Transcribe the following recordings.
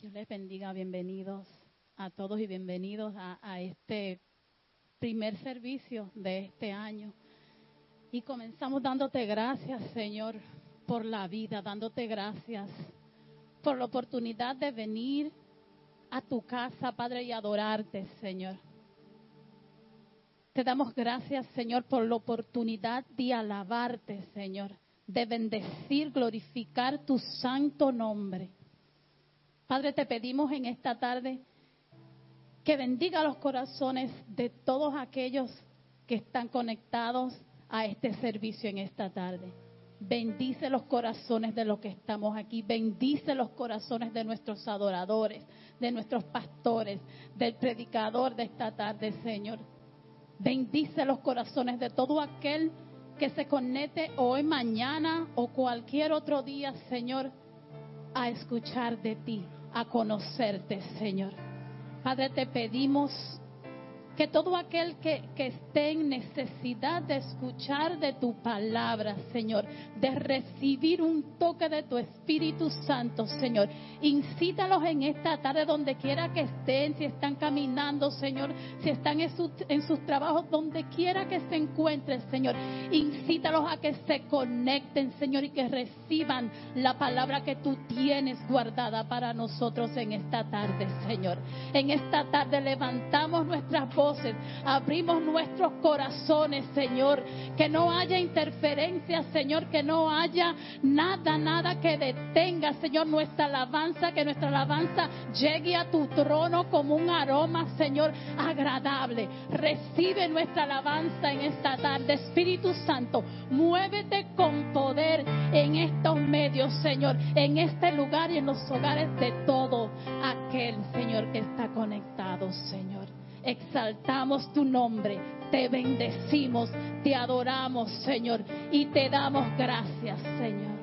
Dios les bendiga, bienvenidos a todos y bienvenidos a, a, este primer servicio de este año. Y comenzamos dándote gracias, Señor, por la vida, dándote gracias por la oportunidad de venir a tu casa, Padre, y adorarte, Señor. Te damos gracias, Señor, por la oportunidad de alabarte, Señor, de bendecir, glorificar tu santo nombre. Padre, te pedimos en esta tarde que bendiga los corazones de todos aquellos que están conectados a este servicio en esta tarde. Bendice los corazones de los que estamos aquí. Bendice los corazones de nuestros adoradores, de nuestros pastores, del predicador de esta tarde, Señor. Bendice los corazones de todo aquel que se conecte hoy, mañana o cualquier otro día, Señor, a escuchar de ti, a conocerte, Señor. Padre, te pedimos que todo aquel que, esté en necesidad de escuchar de tu palabra, Señor, de recibir un toque de tu Espíritu Santo, Señor, incítalos en esta tarde donde quiera que estén, si están caminando, Señor, si están en, en sus trabajos, donde quiera que se encuentren, Señor, incítalos a que se conecten, Señor, y que reciban la palabra que tú tienes guardada para nosotros en esta tarde, Señor. En esta tarde levantamos nuestras voces abrimos nuestros corazones, Señor, que no haya interferencia, Señor, que no haya nada, nada que detenga, Señor, nuestra alabanza, que nuestra alabanza llegue a tu trono como un aroma, Señor, agradable. Recibe nuestra alabanza en esta tarde, Espíritu Santo, muévete con poder en estos medios, Señor, en este lugar y en los hogares de todo aquel, Señor, que está conectado, Señor exaltamos tu nombre, te bendecimos, te adoramos, Señor, y te damos gracias, Señor.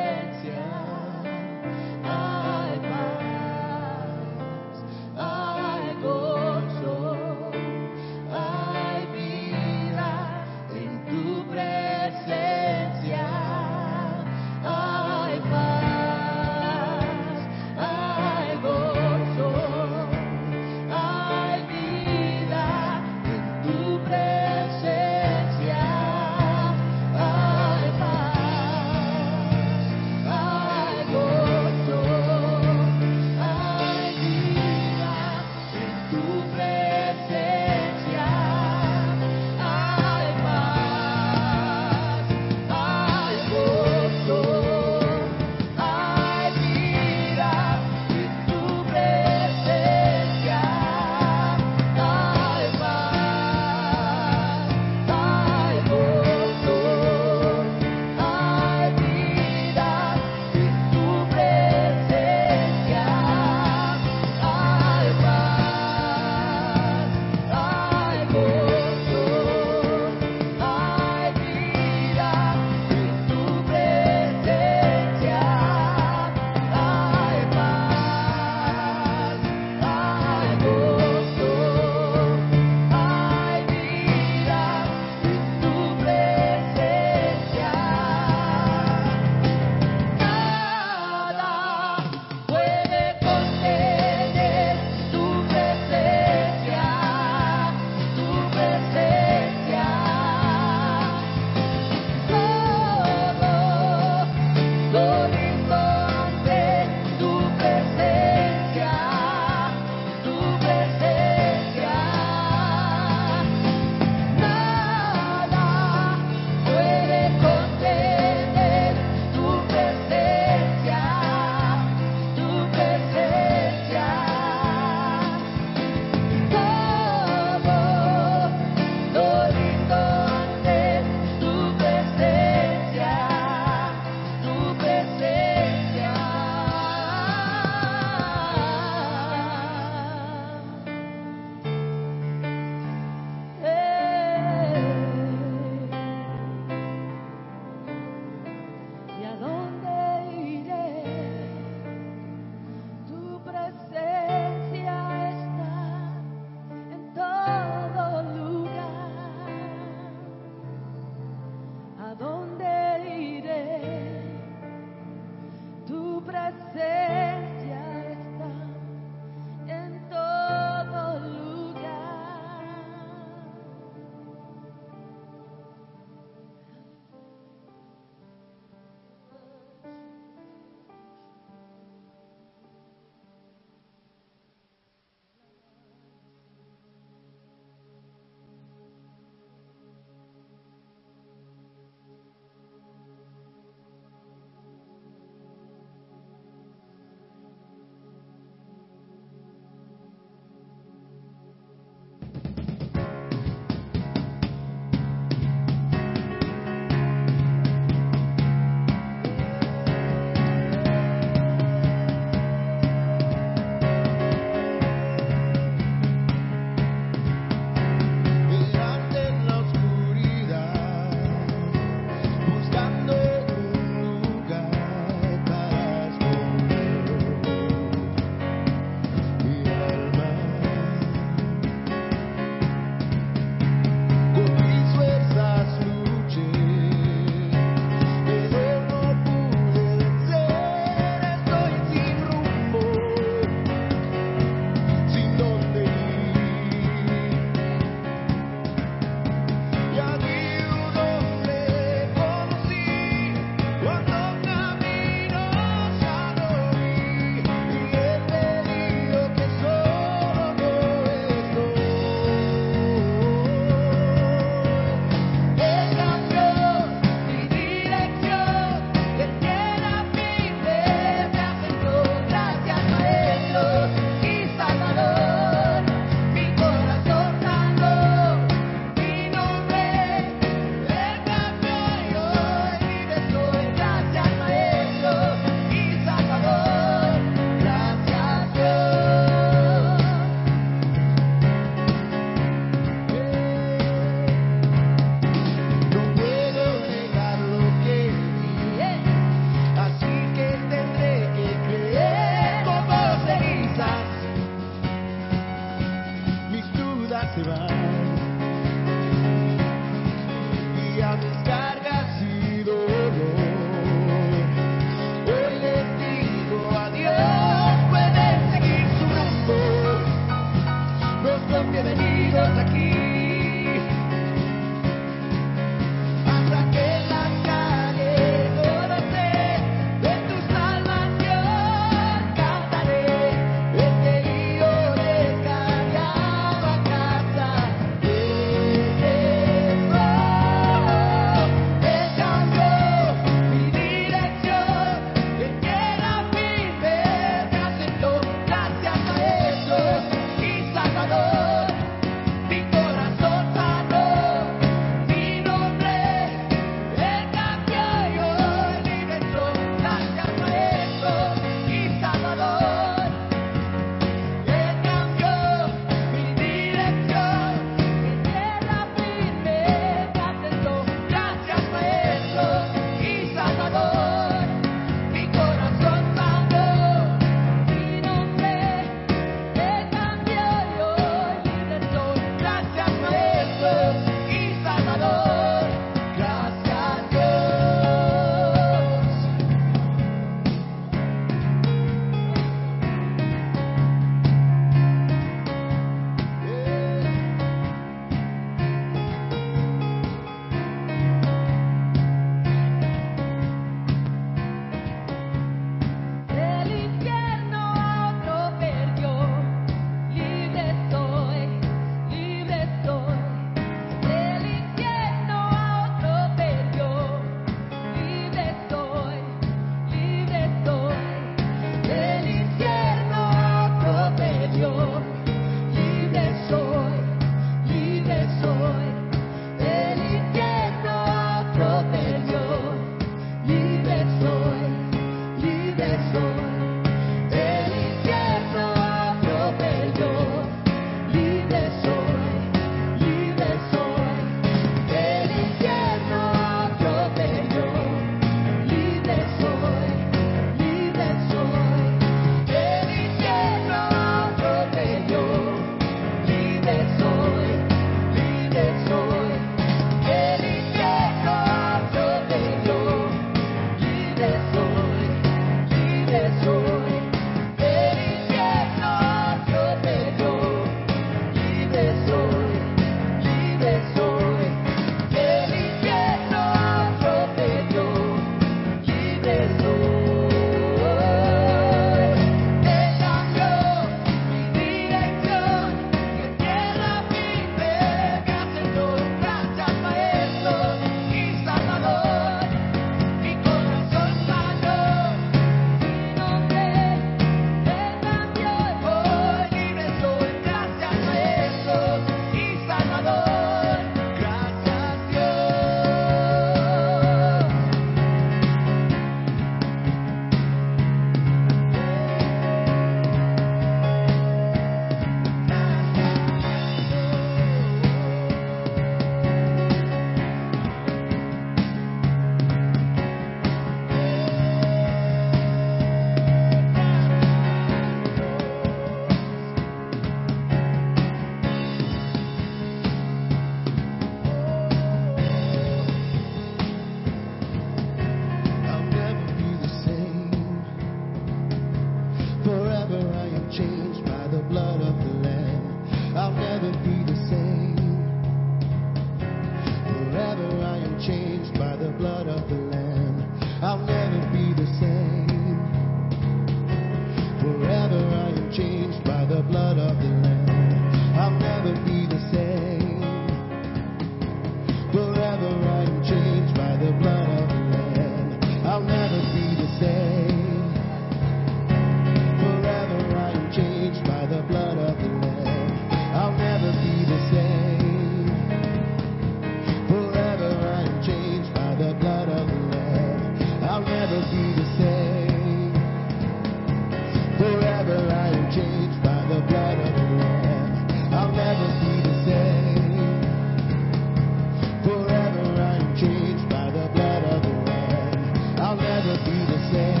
there.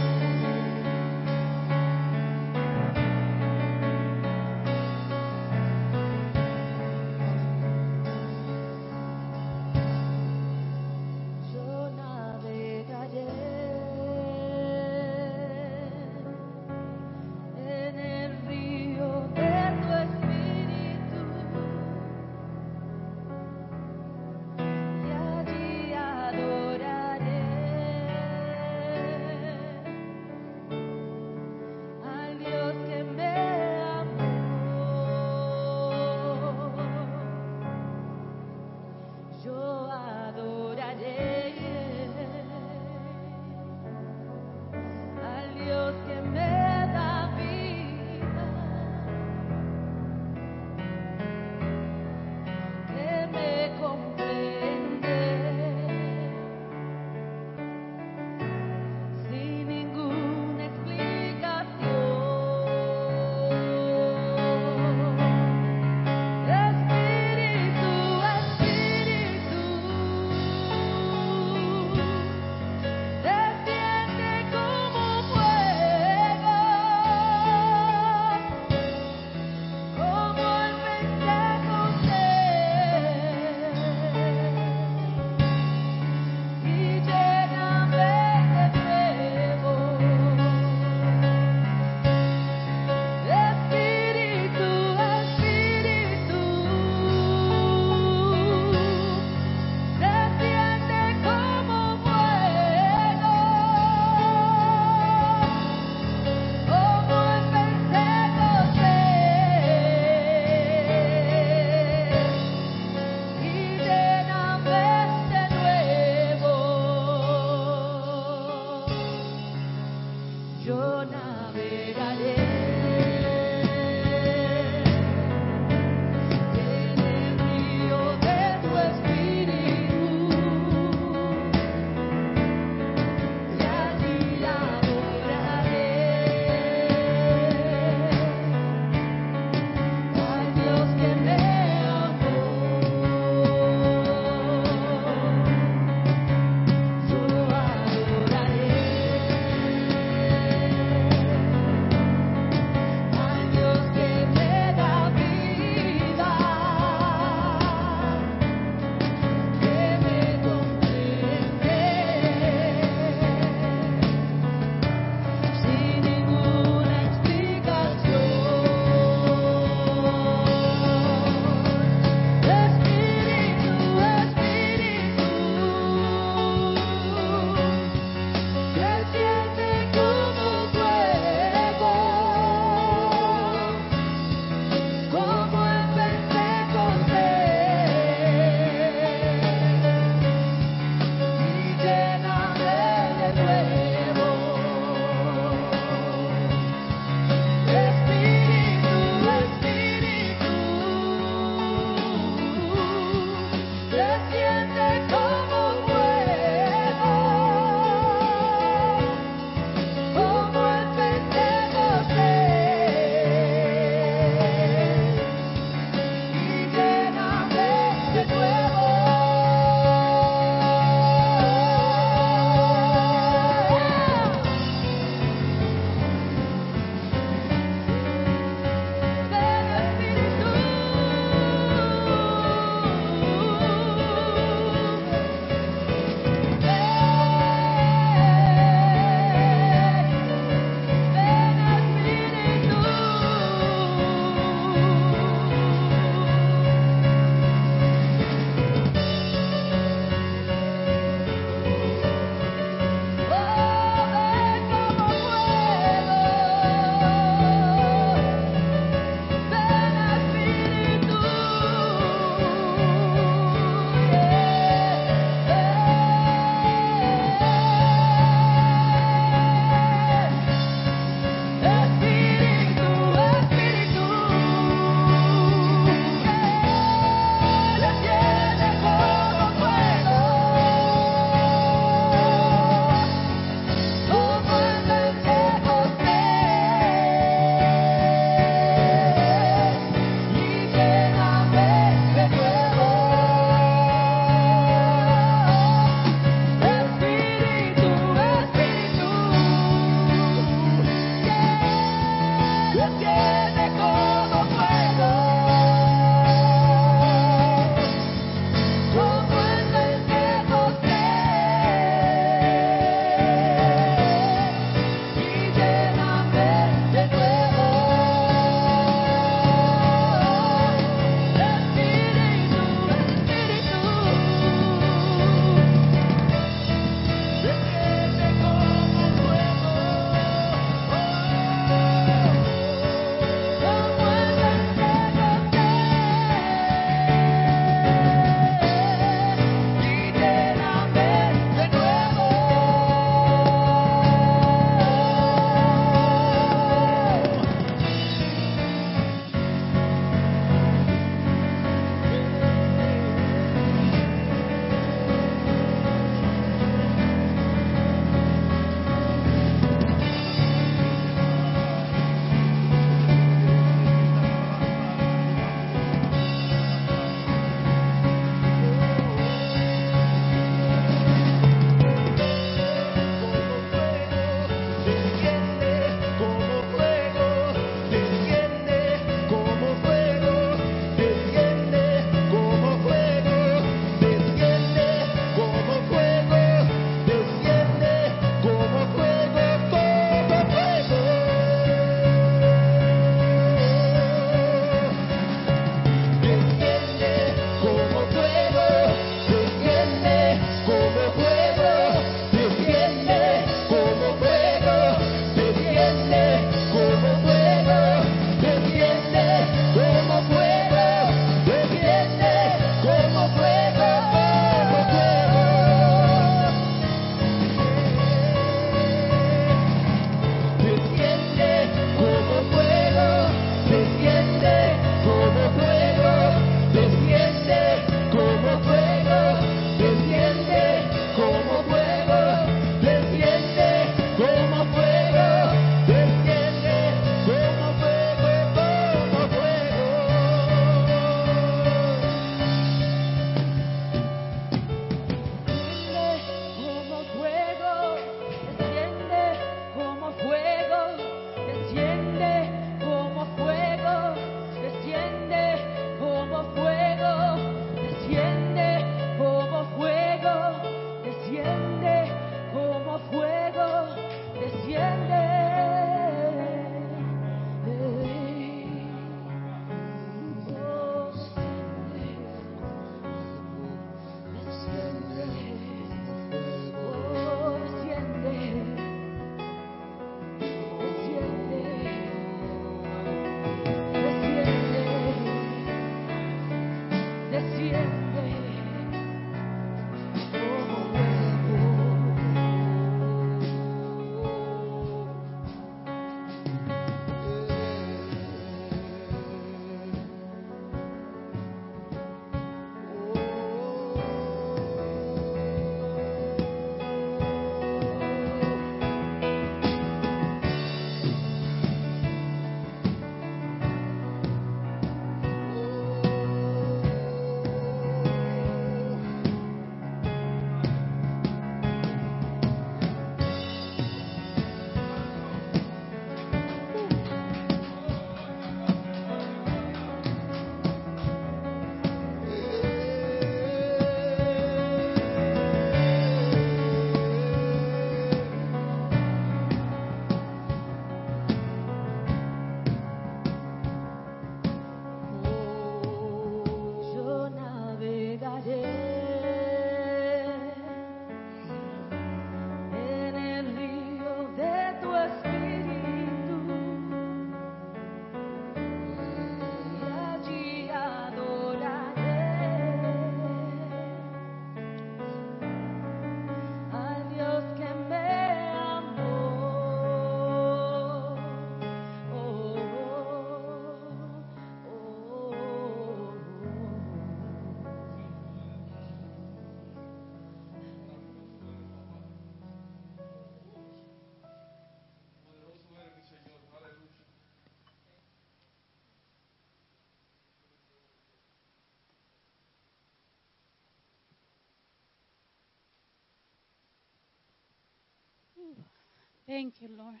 Thank you, Lord.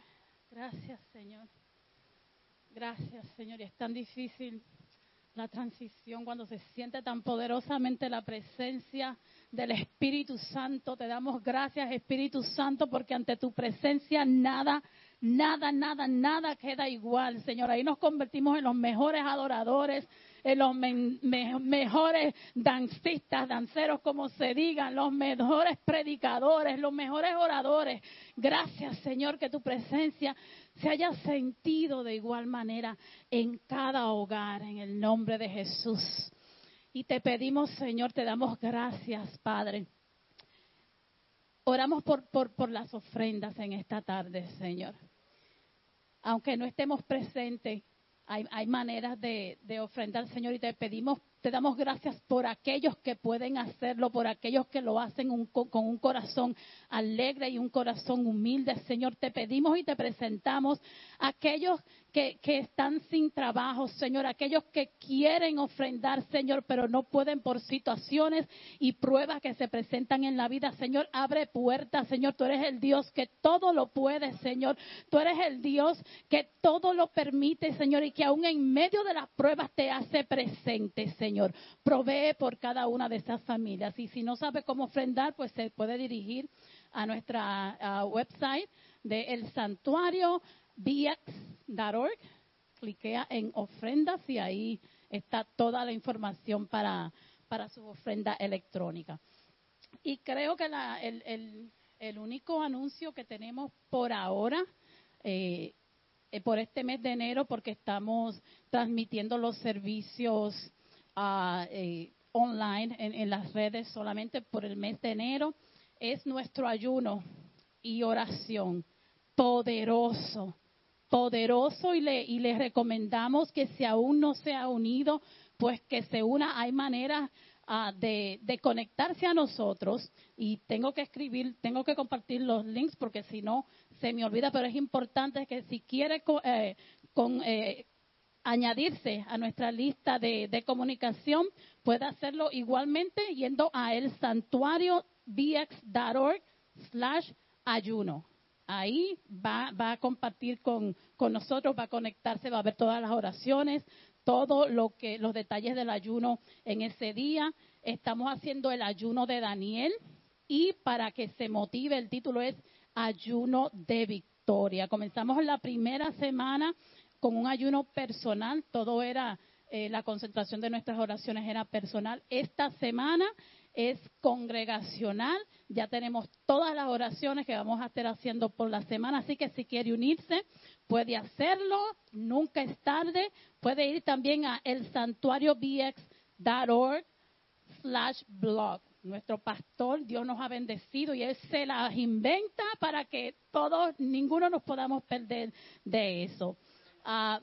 Gracias, Señor. Gracias, Señor. Y es tan difícil la transición cuando se siente tan poderosamente la presencia del Espíritu Santo. Te damos gracias, Espíritu Santo, porque ante tu presencia nada, nada, nada, nada queda igual, Señor. Ahí nos convertimos en los mejores adoradores, en los mejores dancistas, danceros, como se digan, los mejores predicadores, los mejores oradores. Gracias, Señor, que tu presencia se haya sentido de igual manera en cada hogar, en el nombre de Jesús. Y te pedimos, Señor, te damos gracias, Padre. Oramos por, por las ofrendas en esta tarde, Señor. Aunque no estemos presentes, hay, hay maneras de, de ofrendar, Señor, y te pedimos te damos gracias por aquellos que pueden hacerlo, por aquellos que lo hacen con un corazón alegre y un corazón humilde. Señor, te pedimos y te presentamos aquellos que, que, están sin trabajo, Señor, aquellos que quieren ofrendar, Señor, pero no pueden por situaciones y pruebas que se presentan en la vida. Señor, abre puertas, Señor, tú eres el Dios que todo lo puede, Señor. Tú eres el Dios que todo lo permite, Señor, y que aún en medio de las pruebas te hace presente, Señor. Señor. Provee por cada una de esas familias. Y si no sabe cómo ofrendar, pues se puede dirigir a nuestra website de El Santuario bx.org. Cliquea en ofrendas y ahí está toda la información para, para su ofrenda electrónica. Y creo que la, el, el, el, único anuncio que tenemos por ahora, eh, eh, por este mes de enero, porque estamos transmitiendo los servicios eh, online en, las redes solamente por el mes de enero es nuestro ayuno y oración poderoso, poderoso y le, y le recomendamos que si aún no se ha unido, pues que se una. Hay maneras ah, de, de, conectarse a nosotros y tengo que escribir, tengo que compartir los links porque si no se me olvida, pero es importante que si quiere eh, con, eh, añadirse a nuestra lista de, comunicación, puede hacerlo igualmente yendo a el santuario bx.org slash ayuno. Ahí va, va, a compartir con, con nosotros, va a conectarse, va a ver todas las oraciones, todo lo que, los detalles del ayuno en ese día. Estamos haciendo el ayuno de Daniel y para que se motive, el título es Ayuno de Victoria. Comenzamos la primera semana con un ayuno personal, todo era, eh, la concentración de nuestras oraciones era personal. Esta semana es congregacional, ya tenemos todas las oraciones que vamos a estar haciendo por la semana, así que si quiere unirse, puede hacerlo, nunca es tarde, puede ir también a el santuario bx.org slash blog. Nuestro pastor, Dios nos ha bendecido y Él se las inventa para que todos, ninguno nos podamos perder de eso. Ah,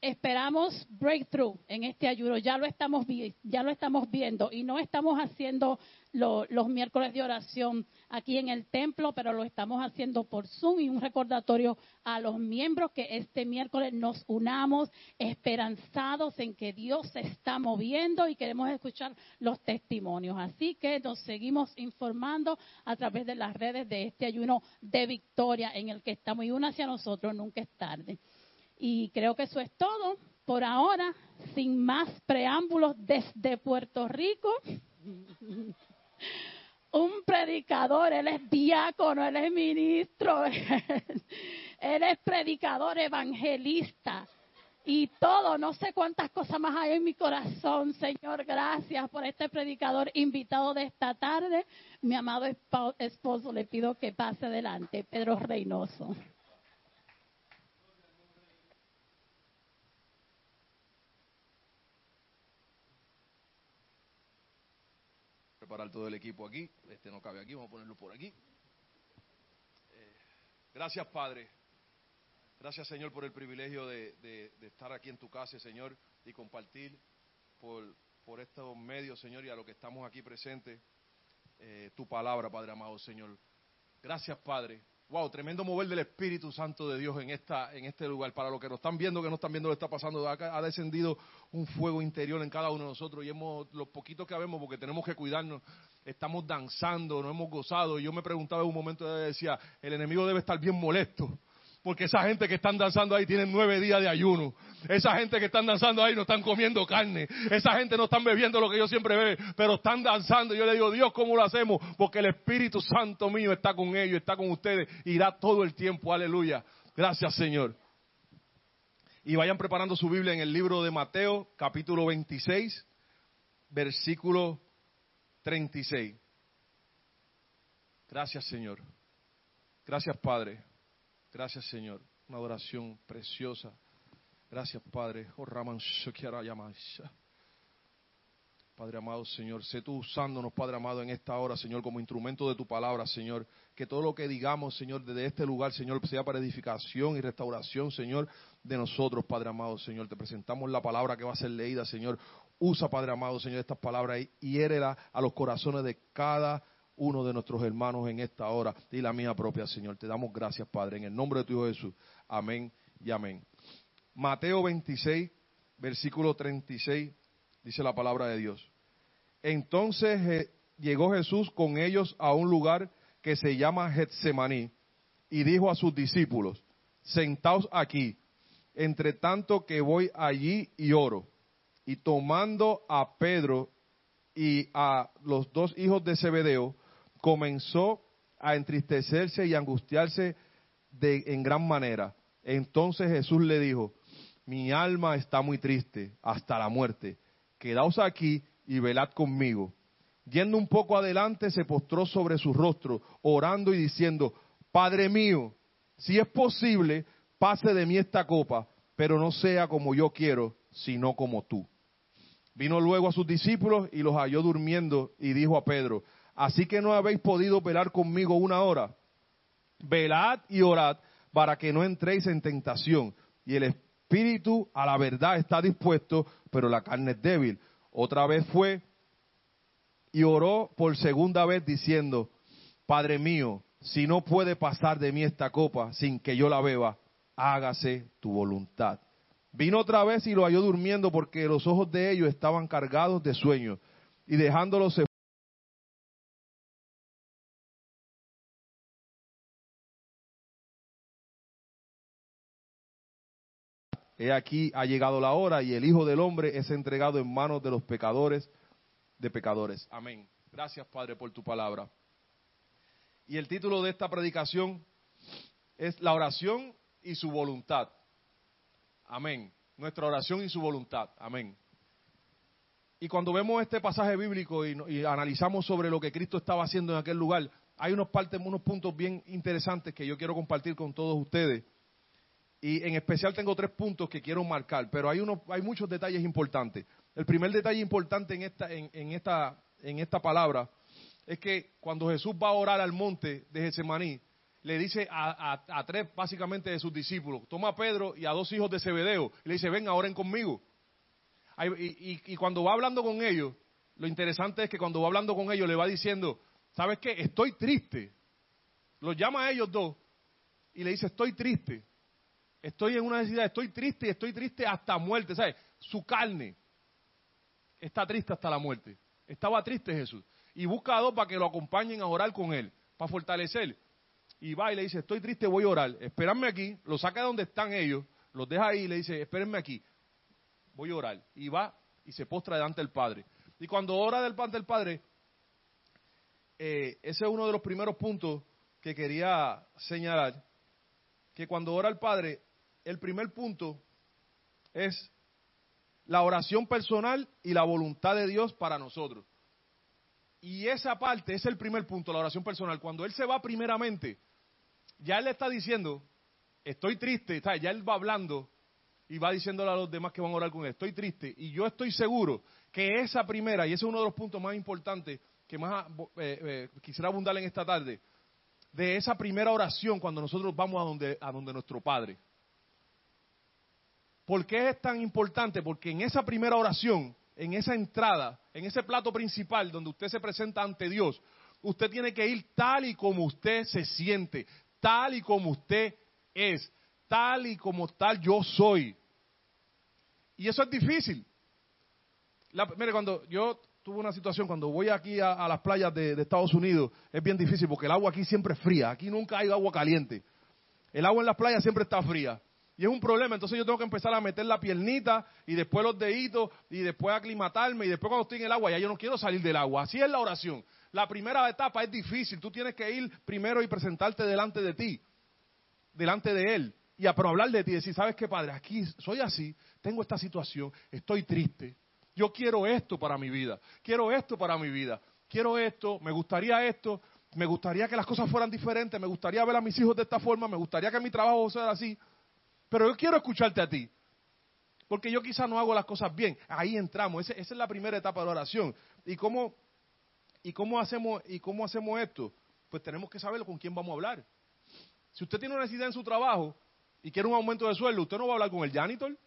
esperamos breakthrough en este ayuno. Ya lo estamos, lo viendo y no estamos haciendo los miércoles de oración aquí en el templo, pero lo estamos haciendo por Zoom y un recordatorio a los miembros que este miércoles nos unamos esperanzados en que Dios se está moviendo y queremos escuchar los testimonios. Así que nos seguimos informando a través de las redes de este ayuno de victoria en el que estamos y uno hacia nosotros nunca es tarde. Y creo que eso es todo por ahora, sin más preámbulos desde Puerto Rico. Un predicador, él es diácono, él es ministro, él es predicador evangelista y todo, no sé cuántas cosas más hay en mi corazón, Señor, gracias por este predicador invitado de esta tarde. Mi amado esposo, le pido que pase adelante, Pedro Reynoso. Preparar todo el equipo aquí. Este no cabe aquí, vamos a ponerlo por aquí. Eh, gracias, Padre. Gracias, Señor, por el privilegio de, estar aquí en tu casa, Señor, y compartir por, por estos medios, Señor, y a lo que estamos aquí presentes, eh, tu palabra, Padre amado, Señor. Gracias, Padre, Wow, tremendo mover del Espíritu Santo de Dios en, esta, en este lugar. Para los que nos están viendo, que no están viendo lo que está pasando, ha descendido un fuego interior en cada uno de nosotros y hemos, los poquitos que vemos, porque tenemos que cuidarnos, estamos danzando, nos hemos gozado. Y yo me preguntaba en un momento, decía, el enemigo debe estar bien molesto porque esa gente que están danzando ahí tienen nueve días de ayuno. Esa gente que están danzando ahí no están comiendo carne. Esa gente no están bebiendo lo que yo siempre bebo, pero están danzando. Yo le digo, Dios, ¿cómo lo hacemos? Porque el Espíritu Santo mío está con ellos, está con ustedes. Irá todo el tiempo. Aleluya. Gracias, Señor. Y vayan preparando su Biblia en el libro de Mateo, capítulo 26, versículo 36. Gracias, Señor. Gracias, Padre. Gracias, Señor. Una adoración preciosa. Gracias, Padre. Oh, Padre amado, Señor, sé tú usándonos, Padre amado, en esta hora, Señor, como instrumento de tu palabra, Señor. Que todo lo que digamos, Señor, desde este lugar, Señor, sea para edificación y restauración, Señor, de nosotros, Padre amado, Señor. Te presentamos la palabra que va a ser leída, Señor. Usa, Padre amado, Señor, estas palabras y hiérela a los corazones de cada uno de nuestros hermanos en esta hora y la mía propia, Señor. Te damos gracias, Padre, en el nombre de tu Hijo Jesús. Amén y amén. Mateo 26, versículo 36, dice la palabra de Dios. Entonces eh, llegó Jesús con ellos a un lugar que se llama Getsemaní y dijo a sus discípulos, sentaos aquí, entre tanto que voy allí y oro. Y tomando a Pedro y a los dos hijos de Zebedeo, comenzó a entristecerse y angustiarse de, en gran manera. Entonces Jesús le dijo, mi alma está muy triste hasta la muerte. Quedaos aquí y velad conmigo. Yendo un poco adelante, se postró sobre su rostro, orando y diciendo, Padre mío, si es posible, pase de mí esta copa, pero no sea como yo quiero, sino como tú. Vino luego a sus discípulos y los halló durmiendo y dijo a Pedro, Así que no habéis podido velar conmigo una hora. Velad y orad para que no entréis en tentación. Y el espíritu a la verdad está dispuesto, pero la carne es débil. Otra vez fue y oró por segunda vez diciendo, Padre mío, si no puede pasar de mí esta copa sin que yo la beba, hágase tu voluntad. Vino otra vez y lo halló durmiendo porque los ojos de ellos estaban cargados de sueño. Y dejándolo se He aquí ha llegado la hora y el Hijo del Hombre es entregado en manos de los pecadores de pecadores. Amén. Gracias, Padre, por tu palabra. Y el título de esta predicación es La oración y su voluntad. Amén. Nuestra oración y su voluntad. Amén. Y cuando vemos este pasaje bíblico y, analizamos sobre lo que Cristo estaba haciendo en aquel lugar, hay unos, partes, unos puntos bien interesantes que yo quiero compartir con todos ustedes. Y en especial tengo tres puntos que quiero marcar, pero hay, uno, hay muchos detalles importantes. El primer detalle importante en esta, en, esta, en esta palabra es que cuando Jesús va a orar al monte de Getsemaní, le dice a, tres básicamente de sus discípulos, toma a Pedro y a dos hijos de Zebedeo, y le dice, ven, oren conmigo. Y, y, cuando va hablando con ellos, lo interesante es que cuando va hablando con ellos le va diciendo, ¿sabes qué? Estoy triste. Los llama a ellos dos y le dice, estoy triste. Estoy en una necesidad, estoy triste y estoy triste hasta muerte. ¿Sabes? Su carne está triste hasta la muerte. Estaba triste Jesús. Y busca a dos para que lo acompañen a orar con él, para fortalecer. Y va y le dice, estoy triste, voy a orar. Espérenme aquí. Lo saca de donde están ellos, los deja ahí y le dice, espérenme aquí. Voy a orar. Y va y se postra delante del Padre. Y cuando ora delante del Padre, eh, ese es uno de los primeros puntos que quería señalar. Que cuando ora el Padre, el primer punto es la oración personal y la voluntad de Dios para nosotros. Y esa parte es el primer punto, la oración personal. Cuando Él se va primeramente, ya Él le está diciendo, estoy triste, ya Él va hablando y va diciéndole a los demás que van a orar con Él, estoy triste. Y yo estoy seguro que esa primera, y ese es uno de los puntos más importantes que más eh, eh, quisiera abundar en esta tarde, de esa primera oración cuando nosotros vamos a donde, a donde nuestro Padre. ¿Por qué es tan importante? Porque en esa primera oración, en esa entrada, en ese plato principal donde usted se presenta ante Dios, usted tiene que ir tal y como usted se siente, tal y como usted es, tal y como tal yo soy. Y eso es difícil. mire, cuando yo tuve una situación, cuando voy aquí a, las playas de, de, Estados Unidos, es bien difícil porque el agua aquí siempre es fría, aquí nunca hay agua caliente. El agua en las playas siempre está fría. Y es un problema, entonces yo tengo que empezar a meter la piernita y después los deditos y después aclimatarme y después cuando estoy en el agua ya yo no quiero salir del agua. Así es la oración. La primera etapa es difícil, tú tienes que ir primero y presentarte delante de ti, delante de Él y a hablar de ti decir, ¿sabes qué, Padre? Aquí soy así, tengo esta situación, estoy triste, yo quiero esto para mi vida, quiero esto para mi vida, quiero esto, me gustaría esto, me gustaría que las cosas fueran diferentes, me gustaría ver a mis hijos de esta forma, me gustaría que mi trabajo sea así. Pero yo quiero escucharte a ti. Porque yo quizá no hago las cosas bien. Ahí entramos. Esa, es la primera etapa de la oración. ¿Y cómo, y, cómo hacemos, ¿Y cómo hacemos esto? Pues tenemos que saber con quién vamos a hablar. Si usted tiene una necesidad en su trabajo y quiere un aumento de sueldo, usted no va a hablar con el janitor.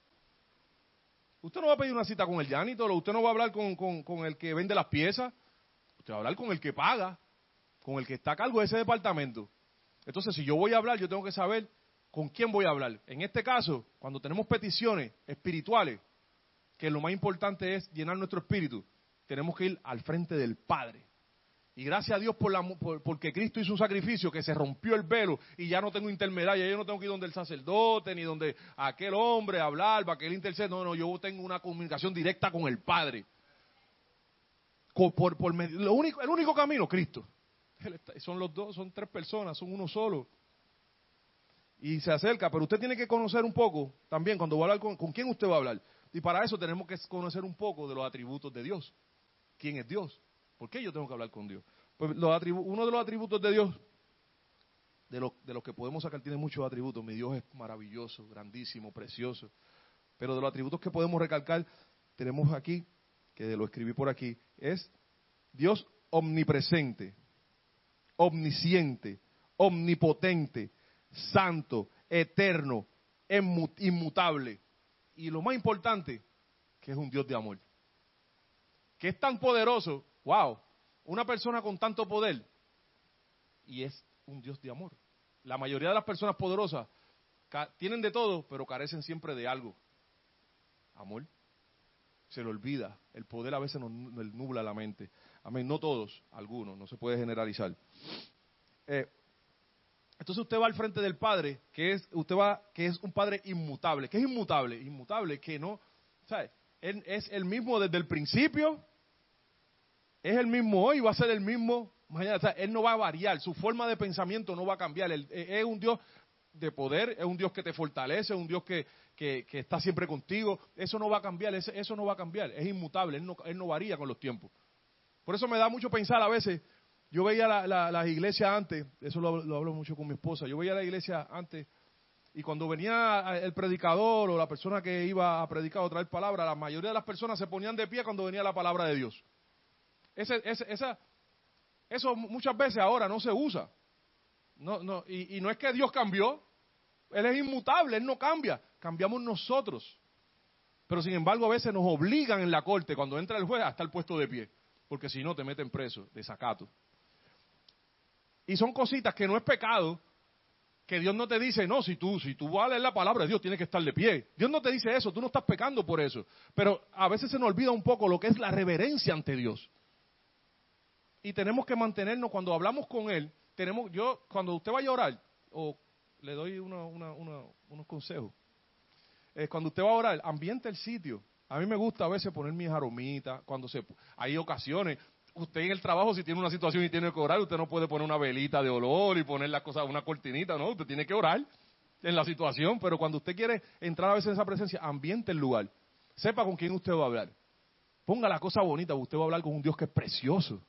Usted no va a pedir una cita con el janitor, usted no va a hablar con, con el que vende las piezas. Usted va a hablar con el que paga, con el que está a cargo de ese departamento. Entonces, si yo voy a hablar, yo tengo que saber ¿con quién voy a hablar? En este caso, cuando tenemos peticiones espirituales, que lo más importante es llenar nuestro espíritu, tenemos que ir al frente del Padre. Y gracias a Dios por la, porque Cristo hizo un sacrificio que se rompió el velo y ya no tengo intermediaria, yo no tengo que ir donde el sacerdote ni donde aquel hombre hablar para que él interceda. No, no, yo tengo una comunicación directa con el Padre. Por, lo único, el único camino, Cristo. Son los dos, son tres personas, son uno solo y se acerca, pero usted tiene que conocer un poco también cuando va a hablar con, quién usted va a hablar. Y para eso tenemos que conocer un poco de los atributos de Dios. ¿Quién es Dios? ¿Por qué yo tengo que hablar con Dios? Pues los uno de los atributos de Dios, de los de que podemos sacar, tiene muchos atributos. Mi Dios es maravilloso, grandísimo, precioso. Pero de los atributos que podemos recalcar, tenemos aquí, que lo escribí por aquí, es Dios omnipresente, omnisciente, omnipotente, santo, eterno, inmutable. Y lo más importante, que es un Dios de amor. Que es tan poderoso, wow, una persona con tanto poder y es un Dios de amor. La mayoría de las personas poderosas tienen de todo, pero carecen siempre de algo. Amor. Se le olvida. El poder a veces nos, nubla la mente. Amén. No todos, algunos. No se puede generalizar. Eh, entonces usted va al frente del Padre, que es, usted va, que es un Padre inmutable. ¿Qué es inmutable? Inmutable, que no, ¿sabe? Él es el mismo desde el principio, es el mismo hoy, va a ser el mismo mañana. O él no va a variar, su forma de pensamiento no va a cambiar. Él, es un Dios de poder, es un Dios que te fortalece, es un Dios que, que, está siempre contigo. Eso no va a cambiar, eso no va a cambiar, es inmutable, él no, él no varía con los tiempos. Por eso me da mucho pensar a veces yo veía las iglesias antes, eso lo, hablo mucho con mi esposa, yo veía la iglesia antes y cuando venía el predicador o la persona que iba a predicar o traer palabra, la mayoría de las personas se ponían de pie cuando venía la palabra de Dios. Ese, esa, eso muchas veces ahora no se usa. No, no, y, y no es que Dios cambió, Él es inmutable, Él no cambia, cambiamos nosotros. Pero sin embargo a veces nos obligan en la corte, cuando entra el juez, a estar puesto de pie, porque si no te meten preso, de sacato. Y son cositas que no es pecado, que Dios no te dice, no, si tú, si tú vas la palabra de Dios, tienes que estar de pie. Dios no te dice eso, tú no estás pecando por eso. Pero a veces se nos olvida un poco lo que es la reverencia ante Dios. Y tenemos que mantenernos, cuando hablamos con Él, tenemos, yo, cuando usted vaya a orar, o le doy unos consejos, cuando usted va a orar, ambiente el sitio. A mí me gusta a veces poner mis aromitas, cuando se, hay ocasiones, usted en el trabajo, si tiene una situación y tiene que orar, usted no puede poner una velita de olor y poner las cosas, una cortinita, no, usted tiene que orar en la situación, pero cuando usted quiere entrar a veces en esa presencia, ambiente el lugar. Sepa con quién usted va a hablar. Ponga la cosa bonita, usted va a hablar con un Dios que es precioso.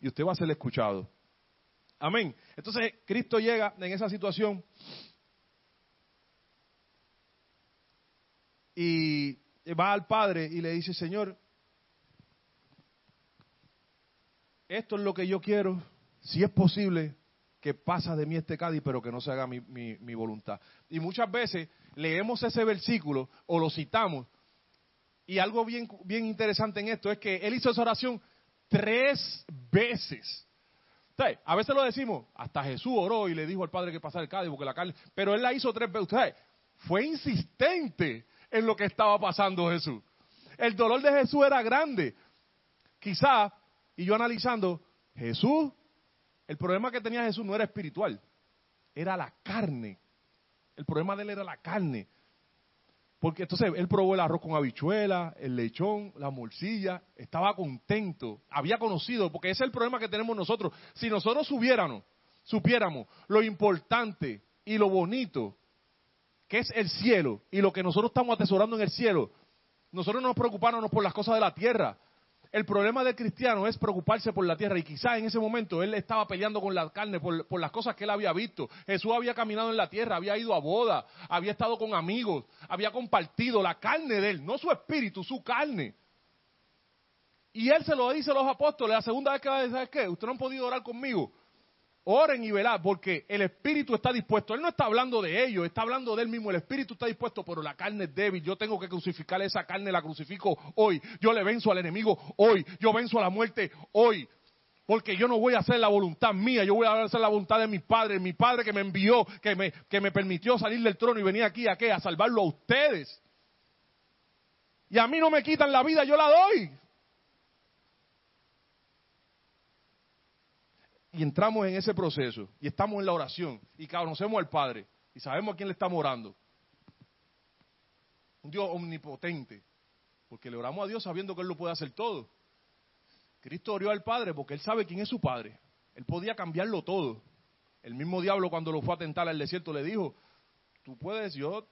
Y usted va a ser escuchado. Amén. Entonces, Cristo llega en esa situación y va al Padre y le dice, Señor, esto es lo que yo quiero, si es posible, que pasa de mí este Cádiz, pero que no se haga mi, voluntad. Y muchas veces leemos ese versículo o lo citamos, y algo bien, bien interesante en esto es que él hizo esa oración tres veces. a veces lo decimos, hasta Jesús oró y le dijo al Padre que pasara el Cádiz, porque la carne, pero él la hizo tres veces. Usted, fue insistente en lo que estaba pasando Jesús. El dolor de Jesús era grande. Quizá y yo analizando, Jesús, el problema que tenía Jesús no era espiritual, era la carne. El problema de él era la carne. Porque entonces él probó el arroz con habichuela, el lechón, la morcilla, estaba contento, había conocido, porque ese es el problema que tenemos nosotros. Si nosotros supiéramos, supiéramos lo importante y lo bonito que es el cielo y lo que nosotros estamos atesorando en el cielo, nosotros no nos preocupáramos por las cosas de la tierra, el problema del cristiano es preocuparse por la tierra y quizá en ese momento él estaba peleando con la carne por, las cosas que él había visto. Jesús había caminado en la tierra, había ido a boda, había estado con amigos, había compartido la carne de él, no su espíritu, su carne. Y él se lo dice a los apóstoles, la segunda vez que va a decir, ¿sabes qué? Ustedes no han podido orar conmigo. Oren y velad, porque el espíritu está dispuesto. Él no está hablando de ellos, está hablando de él mismo. El espíritu está dispuesto, pero la carne es débil. Yo tengo que crucificar esa carne, la crucifico hoy. Yo le venzo al enemigo hoy. Yo venzo a la muerte hoy. Porque yo no voy a hacer la voluntad mía, yo voy a hacer la voluntad de mi Padre, mi Padre que me envió, que me, que me permitió salir del trono y venir aquí a qué? A salvarlo a ustedes. Y a mí no me quitan la vida, yo la doy. Y entramos en ese proceso y estamos en la oración y conocemos al Padre y sabemos a quién le estamos orando. Un Dios omnipotente, porque le oramos a Dios sabiendo que Él lo puede hacer todo. Cristo oró al Padre porque Él sabe quién es su Padre. Él podía cambiarlo todo. El mismo diablo cuando lo fue a tentar al desierto le dijo, tú puedes, yo,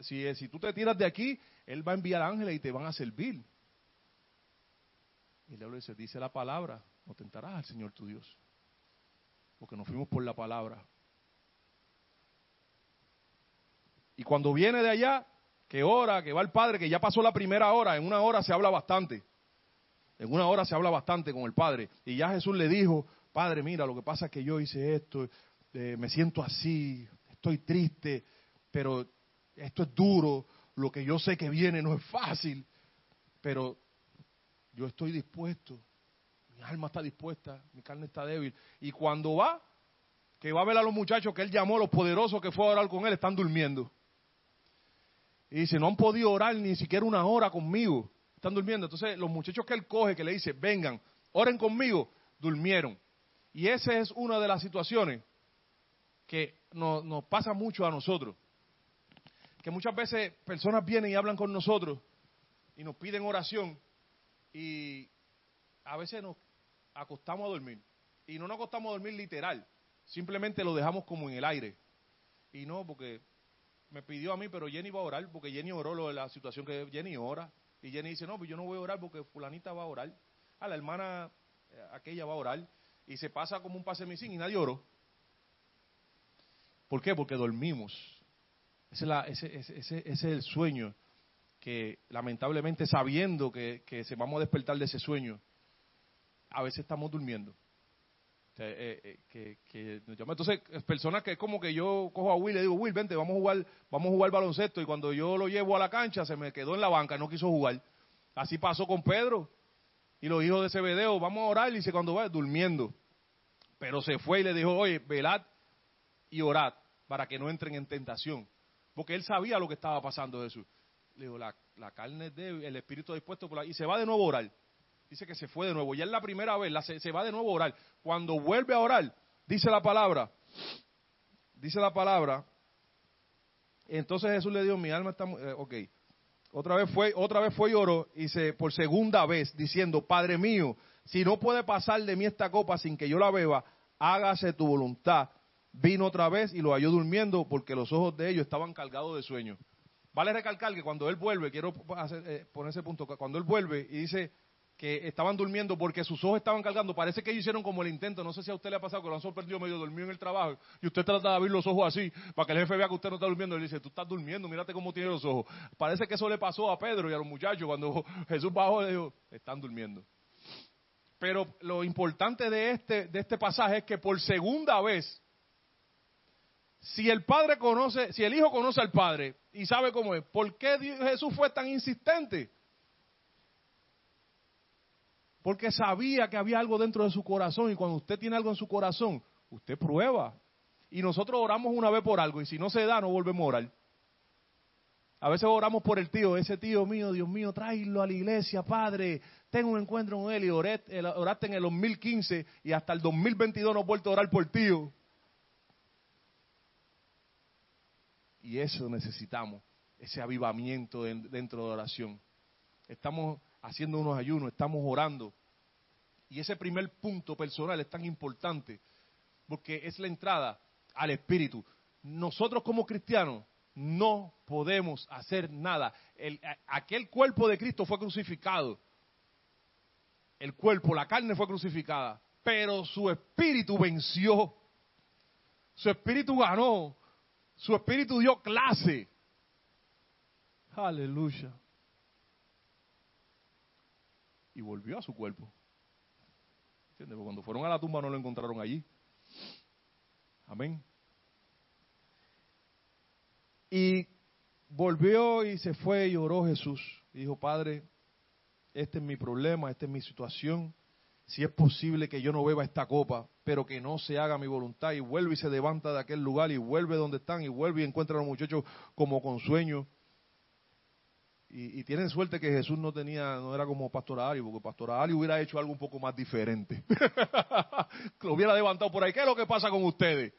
si, si tú te tiras de aquí, Él va a enviar ángeles y te van a servir. Y el diablo dice, dice la palabra, no tentarás al Señor tu Dios porque nos fuimos por la palabra. Y cuando viene de allá, que ora, que va el Padre, que ya pasó la primera hora, en una hora se habla bastante. En una hora se habla bastante con el Padre. Y ya Jesús le dijo, Padre, mira, lo que pasa es que yo hice esto, eh, me siento así, estoy triste, pero esto es duro, lo que yo sé que viene no es fácil, pero yo estoy dispuesto alma está dispuesta, mi carne está débil. Y cuando va, que va a ver a los muchachos que él llamó, los poderosos que fue a orar con él, están durmiendo. Y dice, no han podido orar ni siquiera una hora conmigo. Están durmiendo. Entonces, los muchachos que él coge, que le dice, vengan, oren conmigo, durmieron. Y esa es una de las situaciones que nos, nos pasa mucho a nosotros. Que muchas veces personas vienen y hablan con nosotros y nos piden oración y a veces nos acostamos a dormir. Y no nos acostamos a dormir literal, simplemente lo dejamos como en el aire. Y no, porque me pidió a mí, pero Jenny va a orar, porque Jenny oró lo de la situación que Jenny ora. Y Jenny dice, no, pues yo no voy a orar porque fulanita va a orar. A la hermana eh, aquella va a orar. Y se pasa como un pase y nadie oró. ¿Por qué? Porque dormimos. Ese es, la, ese, ese, ese, es el sueño que lamentablemente sabiendo que, que se vamos a despertar de ese sueño, a veces estamos durmiendo. Eh, eh, Entonces, personas que es como que yo cojo a Will y le digo, Will, vente, vamos a jugar, vamos a jugar baloncesto. Y cuando yo lo llevo a la cancha, se me quedó en la banca, no quiso jugar. Así pasó con Pedro y los hijos de Zebedeo, vamos a orar. Y dice, cuando va, durmiendo. Pero se fue y le dijo, oye, velad y orad para que no entren en tentación. Porque él sabía lo que estaba pasando Jesús. Le dijo, la, carne es débil, el espíritu dispuesto. Y se va de nuevo a orar. Dice que se fue de nuevo. Ya es la primera vez, se, va de nuevo a orar. Cuando vuelve a orar, dice la palabra, dice la palabra, entonces Jesús le dijo, mi alma está... Eh, ok. Otra vez fue, otra vez fue y oró, y se, por segunda vez, diciendo, Padre mío, si no puede pasar de mí esta copa sin que yo la beba, hágase tu voluntad. Vino otra vez y lo halló durmiendo porque los ojos de ellos estaban cargados de sueño. Vale recalcar que cuando él vuelve, quiero hacer, eh, poner ese punto, cuando él vuelve y dice, que estaban durmiendo porque sus ojos estaban cargando. Parece que ellos hicieron como el intento. No sé si a usted le ha pasado que lo han sorprendido medio dormido en el trabajo y usted trata de abrir los ojos así para que el jefe vea que usted no está durmiendo. Y le dice, tú estás durmiendo, mírate cómo tiene los ojos. Parece que eso le pasó a Pedro y a los muchachos cuando Jesús bajó le dijo, están durmiendo. Pero lo importante de este, de este pasaje es que por segunda vez, si el padre conoce, si el hijo conoce al padre y sabe cómo es, ¿por qué Jesús fue tan insistente? Porque sabía que había algo dentro de su corazón y cuando usted tiene algo en su corazón, usted prueba. Y nosotros oramos una vez por algo y si no se da, no volvemos a orar. A veces oramos por el tío, ese tío mío, Dios mío, tráelo a la iglesia, Padre. Tengo un encuentro con él y oraste en el 2015 y hasta el 2022 no he vuelto a orar por tío. Y eso necesitamos, ese avivamiento dentro de oración. Estamos haciendo unos ayunos, estamos orando. Y ese primer punto personal es tan importante porque es la entrada al Espíritu. Nosotros como cristianos no podemos hacer nada. El, aquel cuerpo de Cristo fue crucificado. El cuerpo, la carne fue crucificada, pero su espíritu venció. Su espíritu ganó. Su espíritu dio clase. Aleluya y volvió a su cuerpo. ¿Entiendes? Porque cuando fueron a la tumba no lo encontraron allí. Amén. Y volvió y se fue y oró Jesús. Dijo, Padre, este es mi problema, esta es mi situación. Si es posible que yo no beba esta copa, pero que no se haga mi voluntad. Y vuelve y se levanta de aquel lugar y vuelve donde están y vuelve y encuentra a los muchachos como con sueño. Y, tienen suerte que Jesús no tenía, no era como Pastor Ali, porque Pastor hubiera hecho algo un poco más diferente. lo hubiera levantado por ahí. ¿Qué es lo que pasa con ustedes?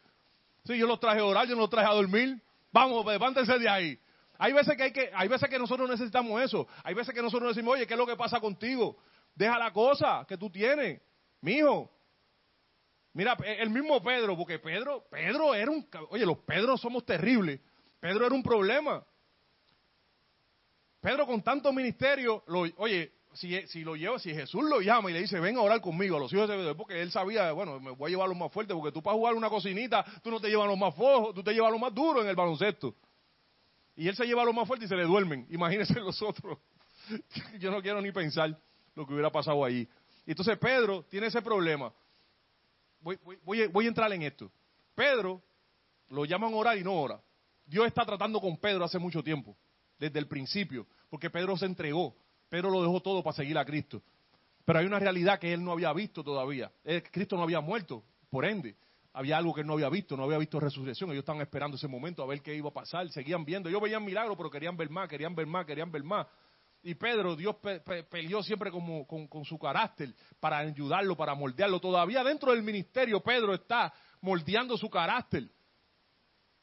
Sí, yo los traje a orar, yo los traje a dormir. Vamos, levántense de ahí. Hay veces que hay que, hay veces que nosotros necesitamos eso. Hay veces que nosotros decimos, oye, ¿qué es lo que pasa contigo? Deja la cosa que tú tienes, mijo. Mira, el mismo Pedro, porque Pedro, Pedro era un, oye, los Pedros somos terribles. Pedro era un problema. Pedro con tanto ministerio, oye, si, lo lleva, si Jesús lo llama y le dice, ven a orar conmigo a los hijos de Zebedeo, porque él sabía, bueno, me voy a llevar los más fuertes, porque tú para jugar una cocinita, tú no te llevas los más flojos, tú te llevas los más duros en el baloncesto. Y él se lleva los más fuertes y se le duermen. Imagínense los otros. Yo no quiero ni pensar lo que hubiera pasado ahí. Y entonces Pedro tiene ese problema. Voy, voy, voy a entrar en esto. Pedro lo llaman a orar y no ora. Dios está tratando con Pedro hace mucho tiempo, desde el principio porque Pedro se entregó. Pedro lo dejó todo para seguir a Cristo. Pero hay una realidad que él no había visto todavía. Cristo no había muerto, por ende. Había algo que él no había visto, no había visto resurrección. Ellos estaban esperando ese momento a ver qué iba a pasar. Seguían viendo. Ellos veían milagros, pero querían ver más, querían ver más, querían ver más. Y Pedro, Dios peleó siempre como, con, con su carácter para ayudarlo, para moldearlo. Todavía dentro del ministerio Pedro está moldeando su carácter.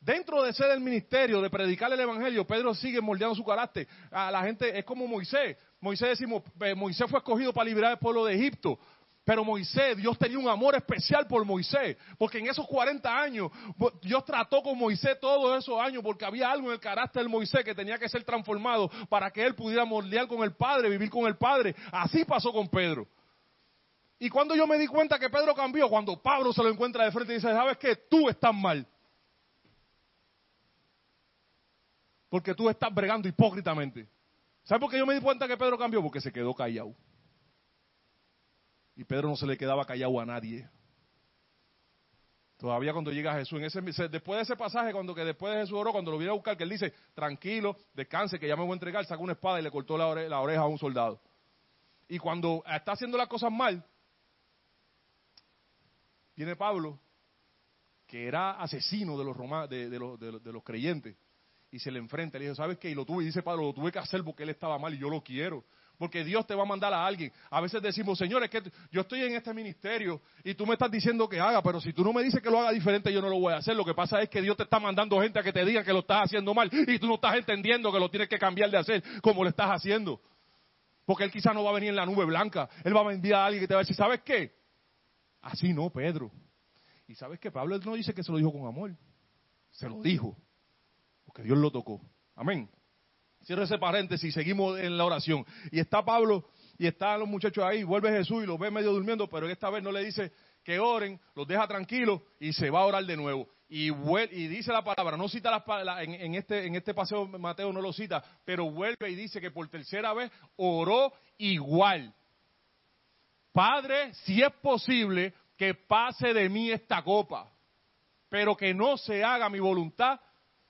Dentro de ser el ministerio, de predicar el evangelio, Pedro sigue moldeando su carácter. A la gente es como Moisés. Moisés decimos, eh, Moisés fue escogido para liberar al pueblo de Egipto. Pero Moisés, Dios tenía un amor especial por Moisés, porque en esos 40 años Dios trató con Moisés todos esos años, porque había algo en el carácter de Moisés que tenía que ser transformado para que él pudiera moldear con el Padre, vivir con el Padre. Así pasó con Pedro. Y cuando yo me di cuenta que Pedro cambió, cuando Pablo se lo encuentra de frente y dice, ¿sabes qué? Tú estás mal. Porque tú estás bregando hipócritamente. ¿Sabes por qué yo me di cuenta que Pedro cambió? Porque se quedó callado. Y Pedro no se le quedaba callado a nadie. Todavía cuando llega Jesús, en ese, después de ese pasaje, cuando que después de Jesús oró, cuando lo viene a buscar, que él dice, tranquilo, descanse, que ya me voy a entregar, saca una espada y le cortó la, oreja a un soldado. Y cuando está haciendo las cosas mal, viene Pablo, que era asesino de los, los, de, los, creyentes, y se le enfrenta. Le dice, ¿sabes qué? Y lo tuve, y dice Pablo, lo tuve que hacer porque él estaba mal y yo lo quiero. Porque Dios te va a mandar a alguien. A veces decimos, señores, que yo estoy en este ministerio y tú me estás diciendo que haga, pero si tú no me dices que lo haga diferente, yo no lo voy a hacer. Lo que pasa es que Dios te está mandando gente a que te diga que lo estás haciendo mal y tú no estás entendiendo que lo tienes que cambiar de hacer como lo estás haciendo. Porque Él quizá no va a venir en la nube blanca. Él va a enviar a alguien que te va a decir, ¿sabes qué? Así no, Pedro. Y sabes que Pablo no dice que se lo dijo con amor. Se lo dijo. Porque Dios lo tocó. Amén. Cierro ese paréntesis y seguimos en la oración. Y está Pablo y están los muchachos ahí. Vuelve Jesús y los ve medio durmiendo, pero esta vez no le dice que oren, los deja tranquilos y se va a orar de nuevo. Y, y dice la palabra, no cita las en, en, este, en este paseo Mateo no lo cita, pero vuelve y dice que por tercera vez oró igual. Padre, si es posible, que pase de mí esta copa, pero que no se haga mi voluntad,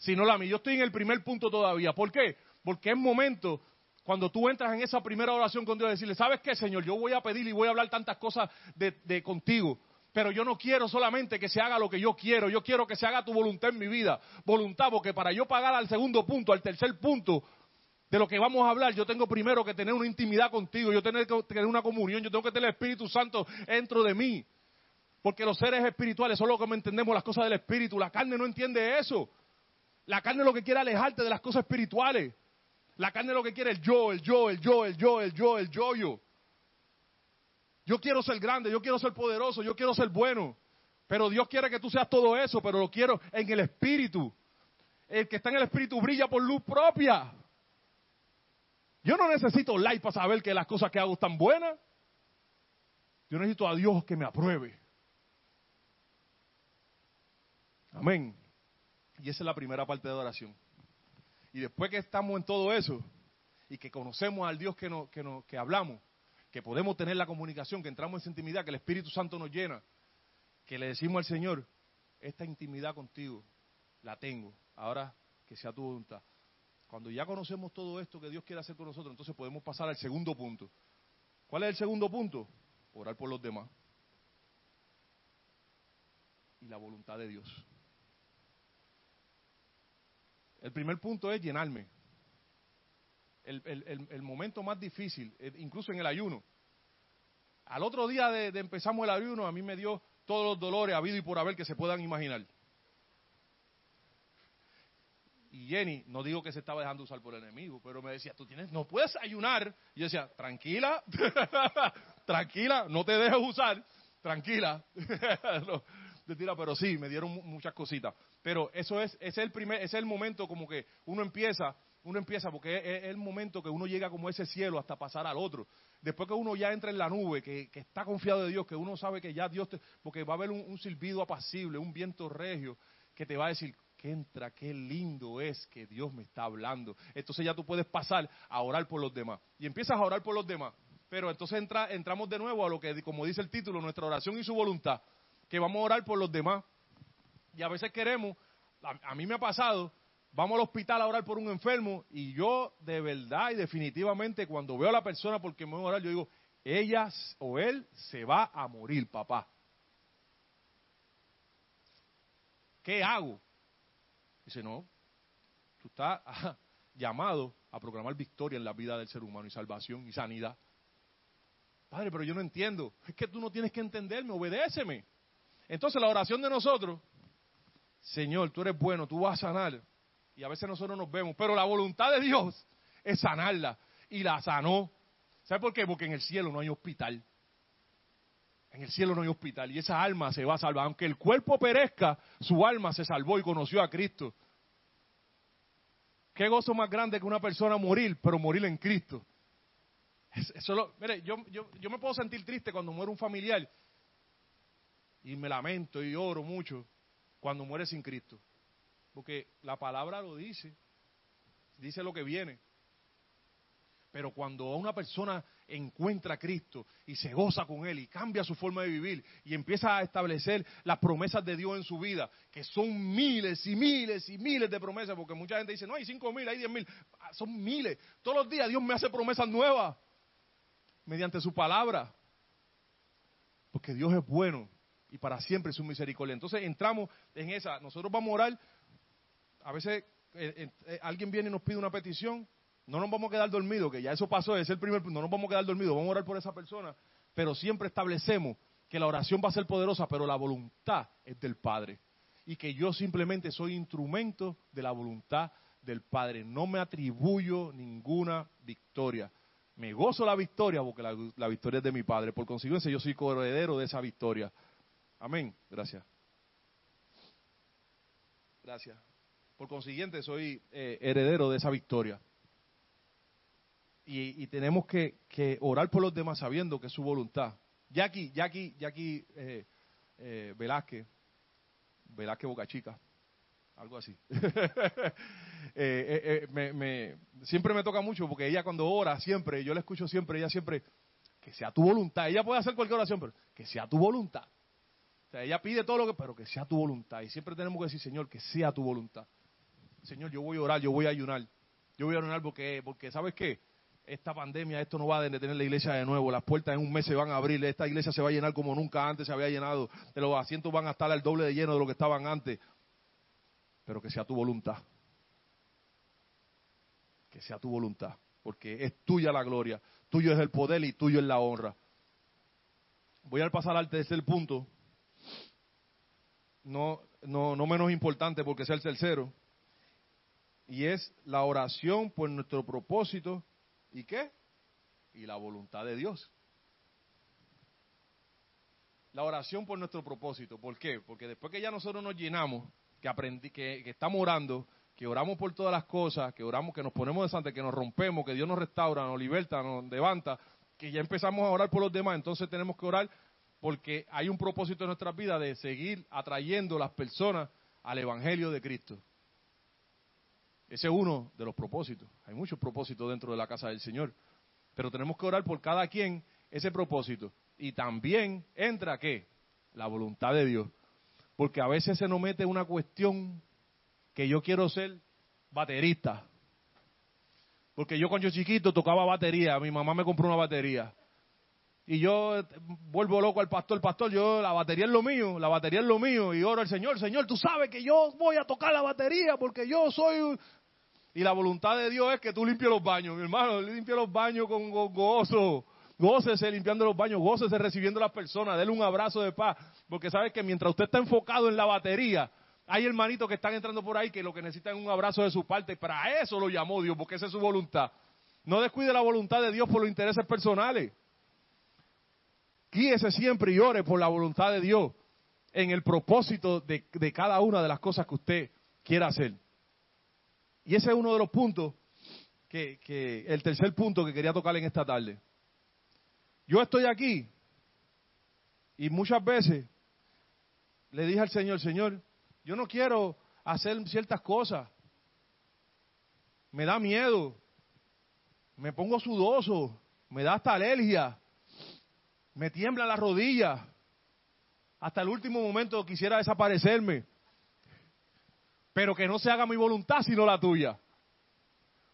sino la mía. Yo estoy en el primer punto todavía. ¿Por qué? Porque es momento, cuando tú entras en esa primera oración con Dios, decirle, ¿sabes qué, Señor? Yo voy a pedir y voy a hablar tantas cosas de, contigo. Pero yo no quiero solamente que se haga lo que yo quiero, yo quiero que se haga tu voluntad en mi vida. Voluntad, porque para yo pagar al segundo punto, al tercer punto, de lo que vamos a hablar, yo tengo primero que tener una intimidad contigo, yo tengo que tener una comunión, yo tengo que tener el Espíritu Santo dentro de mí. Porque los seres espirituales solo como entendemos las cosas del Espíritu, la carne no entiende eso. La carne lo que quiere alejarte de las cosas espirituales. La carne lo que quiere el yo, el yo, el yo, el yo, el yo, el yo, yo. Yo quiero ser grande, yo quiero ser poderoso, yo quiero ser bueno. Pero Dios quiere que tú seas todo eso, pero lo quiero en el espíritu. El que está en el espíritu brilla por luz propia. Yo no necesito like para saber que las cosas que hago están buenas. Yo necesito a Dios que me apruebe. Amén. Y esa es la primera parte de oración. Y después que estamos en todo eso y que conocemos al Dios que, que, que hablamos, que podemos tener la comunicación, que entramos en esa intimidad, que el Espíritu Santo nos llena, que le decimos al Señor, esta intimidad contigo la tengo, ahora que sea tu voluntad. Cuando ya conocemos todo esto que Dios quiere hacer con nosotros, entonces podemos pasar al segundo punto. ¿Cuál es el segundo punto? Orar por los demás. Y la voluntad de Dios. El primer punto es llenarme. El, momento más difícil, eh, incluso en el ayuno. Al otro día de, empezamos el ayuno, a mí me dio todos los dolores habido y por haber que se puedan imaginar. Y Jenny, no digo que se estaba dejando usar por el enemigo, pero me decía, tú tienes, no puedes ayunar. Y yo decía, tranquila, tranquila, no te dejes usar, tranquila. pero sí, me dieron muchas cositas. Pero eso es, es el primer, es el momento como que uno empieza, uno empieza porque es, el momento que uno llega como ese cielo hasta pasar al otro. Después que uno ya entra en la nube, que, está confiado de Dios, que uno sabe que ya Dios te, porque va a haber un, silbido apacible, un viento regio, que te va a decir, que entra, qué lindo es que Dios me está hablando. Entonces ya tú puedes pasar a orar por los demás. Y empiezas a orar por los demás. Pero entonces entra, entramos de nuevo a lo que, como dice el título, nuestra oración y su voluntad que vamos a orar por los demás. Y a veces queremos, a, mí me ha pasado, vamos al hospital a orar por un enfermo y yo de verdad y definitivamente cuando veo a la persona porque me voy a orar, yo digo, ella o él se va a morir, papá. ¿Qué hago? Dice, no, tú estás llamado a proclamar victoria en la vida del ser humano y salvación y sanidad. Padre, pero yo no entiendo. Es que tú no tienes que entenderme, obedéceme. Entonces la oración de nosotros, Señor, tú eres bueno, tú vas a sanar. Y a veces nosotros nos vemos, pero la voluntad de Dios es sanarla. Y la sanó. ¿Sabe por qué? Porque en el cielo no hay hospital. En el cielo no hay hospital y esa alma se va a salvar. Aunque el cuerpo perezca, su alma se salvó y conoció a Cristo. Qué gozo más grande que una persona morir, pero morir en Cristo. Eso mire, yo, yo, yo me puedo sentir triste cuando muere un familiar y me lamento y oro mucho cuando muere sin Cristo. Porque la palabra lo dice, dice lo que viene. Pero cuando una persona encuentra a Cristo y se goza con Él y cambia su forma de vivir y empieza a establecer las promesas de Dios en su vida, que son miles y miles y miles de promesas, porque mucha gente dice, no, hay cinco mil, hay diez mil, ah, son miles. Todos los días Dios me hace promesas nuevas mediante su palabra, porque Dios es bueno y para siempre su misericordia. Entonces entramos en esa, nosotros vamos a orar, a veces eh, eh, alguien viene y nos pide una petición, no nos vamos a quedar dormidos, que ya eso pasó, es el primer no nos vamos a quedar dormidos, vamos a orar por esa persona, pero siempre establecemos que la oración va a ser poderosa, pero la voluntad es del Padre. Y que yo simplemente soy instrumento de la voluntad del Padre. No me atribuyo ninguna victoria. Me gozo la victoria porque la, victoria es de mi Padre. Por consiguiente, yo soy coheredero de esa victoria. Amén. Gracias. Gracias. Por consiguiente, soy eh, heredero de esa victoria. Y, tenemos que, orar por los demás sabiendo que es su voluntad. Jackie, Jackie, Jackie eh, eh, Velázquez, Velázquez Boca Chica, algo así. Eh, me, siempre me toca mucho porque ella cuando ora, siempre, yo la escucho siempre, ella siempre, que sea tu voluntad. Ella puede hacer cualquier oración, pero que sea tu voluntad. Ella pide todo lo que, pero que sea tu voluntad. Y siempre tenemos que decir, Señor, que sea tu voluntad. Señor, yo voy a orar, yo voy a ayunar. Yo voy a ayunar porque, porque ¿sabes qué? esta pandemia, esto no va a detener la iglesia de nuevo. Las puertas en un mes se van a abrir. Esta iglesia se va a llenar como nunca antes se había llenado. Los asientos van a estar al doble de lleno de lo que estaban antes. Pero que sea tu voluntad. Que sea tu voluntad. Porque es tuya la gloria. Tuyo es el poder y tuyo es la honra. Voy a pasar al tercer punto. No, no, no menos importante porque sea el tercero. Y es la oración por nuestro propósito ¿Y qué? Y la voluntad de Dios. La oración por nuestro propósito. ¿Por qué? Porque después que ya nosotros nos llenamos, que aprendí, que, estamos orando, que oramos por todas las cosas, que oramos, que nos ponemos de santa, que nos rompemos, que Dios nos restaura, nos liberta, nos levanta, que ya empezamos a orar por los demás, entonces tenemos que orar porque hay un propósito en nuestra vida de seguir atrayendo las personas al Evangelio de Cristo. Ese es uno de los propósitos. Hay muchos propósitos dentro de la casa del Señor. Pero tenemos que orar por cada quien ese propósito. Y también entra qué? La voluntad de Dios. Porque a veces se nos mete una cuestión que yo quiero ser baterista. Porque yo cuando yo chiquito tocaba batería, mi mamá me compró una batería. Y yo vuelvo loco al pastor, pastor, yo la batería es lo mío, la batería es lo mío. Y oro al Señor, Señor, tú sabes que yo voy a tocar la batería porque yo soy y la voluntad de Dios es que tú limpies los baños, mi hermano, limpie los baños con gozo. Gócese limpiando los baños, gócese recibiendo a las personas, déle un abrazo de paz, porque sabe que mientras usted está enfocado en la batería, hay hermanitos que están entrando por ahí que lo que necesitan es un abrazo de su parte, para eso lo llamó Dios, porque esa es su voluntad. No descuide la voluntad de Dios por los intereses personales. Guíese siempre y ore por la voluntad de Dios en el propósito de, cada una de las cosas que usted quiera hacer. Y ese es uno de los puntos, que, el tercer punto que quería tocar en esta tarde. Yo estoy aquí y muchas veces le dije al Señor, Señor, yo no quiero hacer ciertas cosas. Me da miedo. Me pongo sudoso. Me da hasta alergia. Me tiembla la rodilla. Hasta el último momento quisiera desaparecerme pero que no se haga mi voluntad sino la tuya.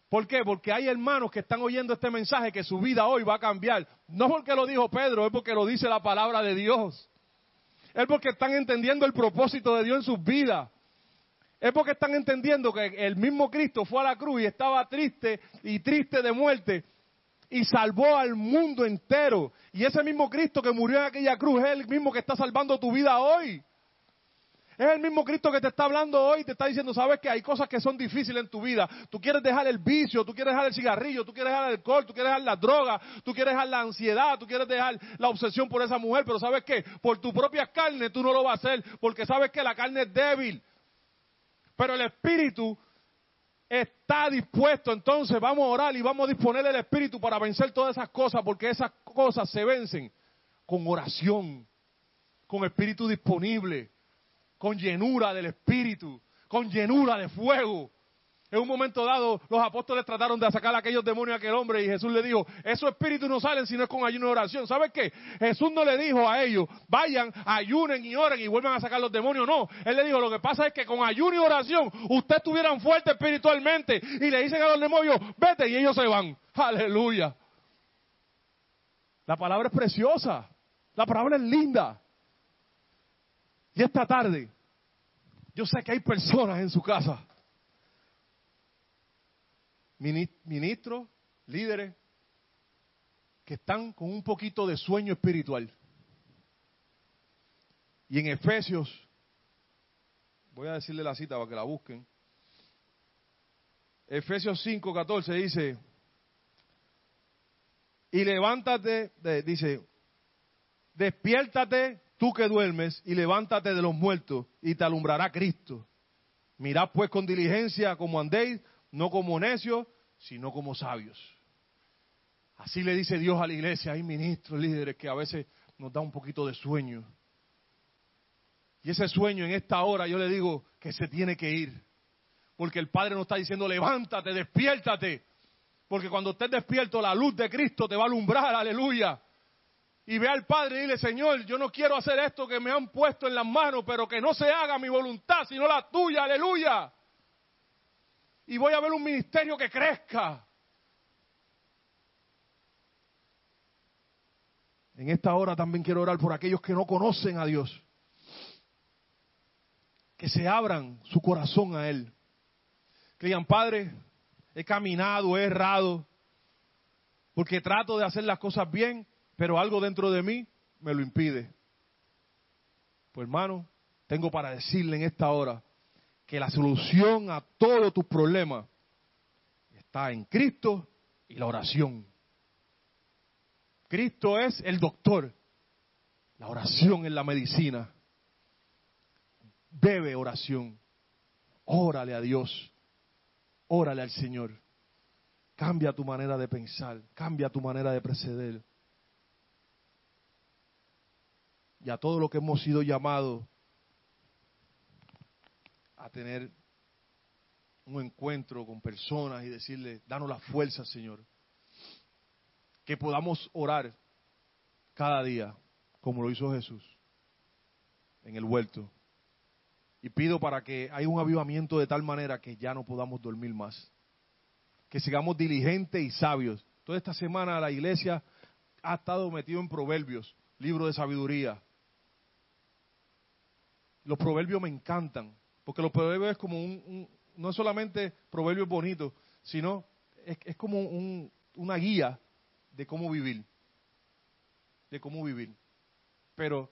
¿Por qué? Porque hay hermanos que están oyendo este mensaje que su vida hoy va a cambiar. No porque lo dijo Pedro, es porque lo dice la palabra de Dios. Es porque están entendiendo el propósito de Dios en sus vidas. Es porque están entendiendo que el mismo Cristo fue a la cruz y estaba triste y triste de muerte y salvó al mundo entero. Y ese mismo Cristo que murió en aquella cruz es el mismo que está salvando tu vida hoy. Es el mismo Cristo que te está hablando hoy, te está diciendo, sabes que hay cosas que son difíciles en tu vida. Tú quieres dejar el vicio, tú quieres dejar el cigarrillo, tú quieres dejar el alcohol, tú quieres dejar la droga, tú quieres dejar la ansiedad, tú quieres dejar la obsesión por esa mujer, pero sabes que por tu propia carne tú no lo vas a hacer, porque sabes que la carne es débil. Pero el espíritu está dispuesto, entonces vamos a orar y vamos a disponer el espíritu para vencer todas esas cosas, porque esas cosas se vencen con oración, con espíritu disponible con llenura del Espíritu, con llenura de fuego. En un momento dado, los apóstoles trataron de sacar a aquellos demonios a aquel hombre y Jesús le dijo, esos espíritus no salen si no es con ayuno y oración. ¿Sabes qué? Jesús no le dijo a ellos, vayan, ayunen y oren y vuelvan a sacar los demonios. No, Él le dijo, lo que pasa es que con ayuno y oración ustedes estuvieran fuertes espiritualmente y le dicen a los demonios, vete y ellos se van. Aleluya. La palabra es preciosa. La palabra es linda. Y esta tarde, yo sé que hay personas en su casa ministros, líderes, que están con un poquito de sueño espiritual. Y en Efesios, voy a decirle la cita para que la busquen. Efesios 5, 14 dice, y levántate, dice, despiértate tú que duermes y levántate de los muertos y te alumbrará Cristo. Mirad pues con diligencia como andéis, no como necios, sino como sabios. Así le dice Dios a la iglesia. Hay ministros, líderes que a veces nos da un poquito de sueño. Y ese sueño en esta hora yo le digo que se tiene que ir. Porque el Padre nos está diciendo, levántate, despiértate. Porque cuando estés despierto, la luz de Cristo te va a alumbrar, aleluya. Y ve al Padre y dile, Señor, yo no quiero hacer esto que me han puesto en las manos, pero que no se haga mi voluntad, sino la tuya, aleluya y voy a ver un ministerio que crezca. En esta hora también quiero orar por aquellos que no conocen a Dios. Que se abran su corazón a Él. Que digan, Padre, he caminado, he errado, porque trato de hacer las cosas bien, pero algo dentro de mí me lo impide. Pues hermano, tengo para decirle en esta hora, que la solución a todos tus problemas está en Cristo y la oración. Cristo es el doctor, la oración es la medicina. Bebe oración, órale a Dios, órale al Señor. Cambia tu manera de pensar, cambia tu manera de proceder. Y a todo lo que hemos sido llamados tener un encuentro con personas y decirle, danos la fuerza, Señor. Que podamos orar cada día, como lo hizo Jesús, en el huerto. Y pido para que haya un avivamiento de tal manera que ya no podamos dormir más. Que sigamos diligentes y sabios. Toda esta semana la iglesia ha estado metido en proverbios, libro de sabiduría. Los proverbios me encantan porque los proverbios es como un, no solamente proverbios bonitos, sino es, como una guía de cómo vivir. De cómo vivir. Pero,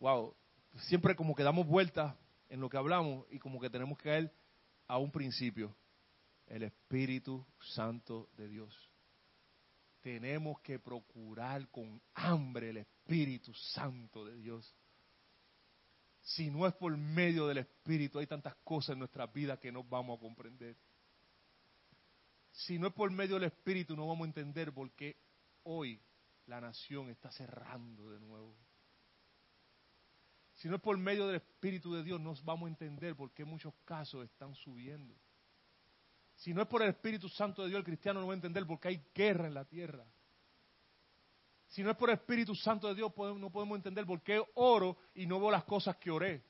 wow, siempre como que damos vueltas en lo que hablamos y como que tenemos que caer a un principio. El Espíritu Santo de Dios. Tenemos que procurar con hambre el Espíritu Santo de Dios. Si no es por medio del Espíritu, hay tantas cosas en nuestra vida que no vamos a comprender. Si no es por medio del Espíritu, no vamos a entender por qué hoy la nación está cerrando de nuevo. Si no es por medio del Espíritu de Dios, no vamos a entender por qué muchos casos están subiendo. Si no es por el Espíritu Santo de Dios, el cristiano no va a entender por qué hay guerra en la tierra. Si no es por el Espíritu Santo de Dios, no podemos entender por qué oro y no veo las cosas que oré.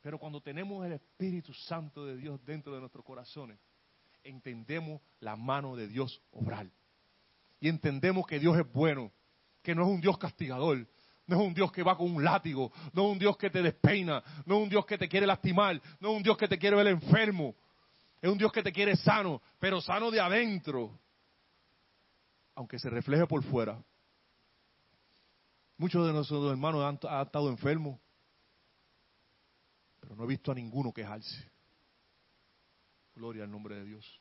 Pero cuando tenemos el Espíritu Santo de Dios dentro de nuestros corazones, entendemos la mano de Dios obrar. Y entendemos que Dios es bueno, que no es un Dios castigador, no es un Dios que va con un látigo, no es un Dios que te despeina, no es un Dios que te quiere lastimar, no es un Dios que te quiere ver enfermo, es un Dios que te quiere sano, pero sano de adentro aunque se refleje por fuera. Muchos de nuestros hermanos han, estado enfermos, pero no he visto a ninguno quejarse. Gloria al nombre de Dios.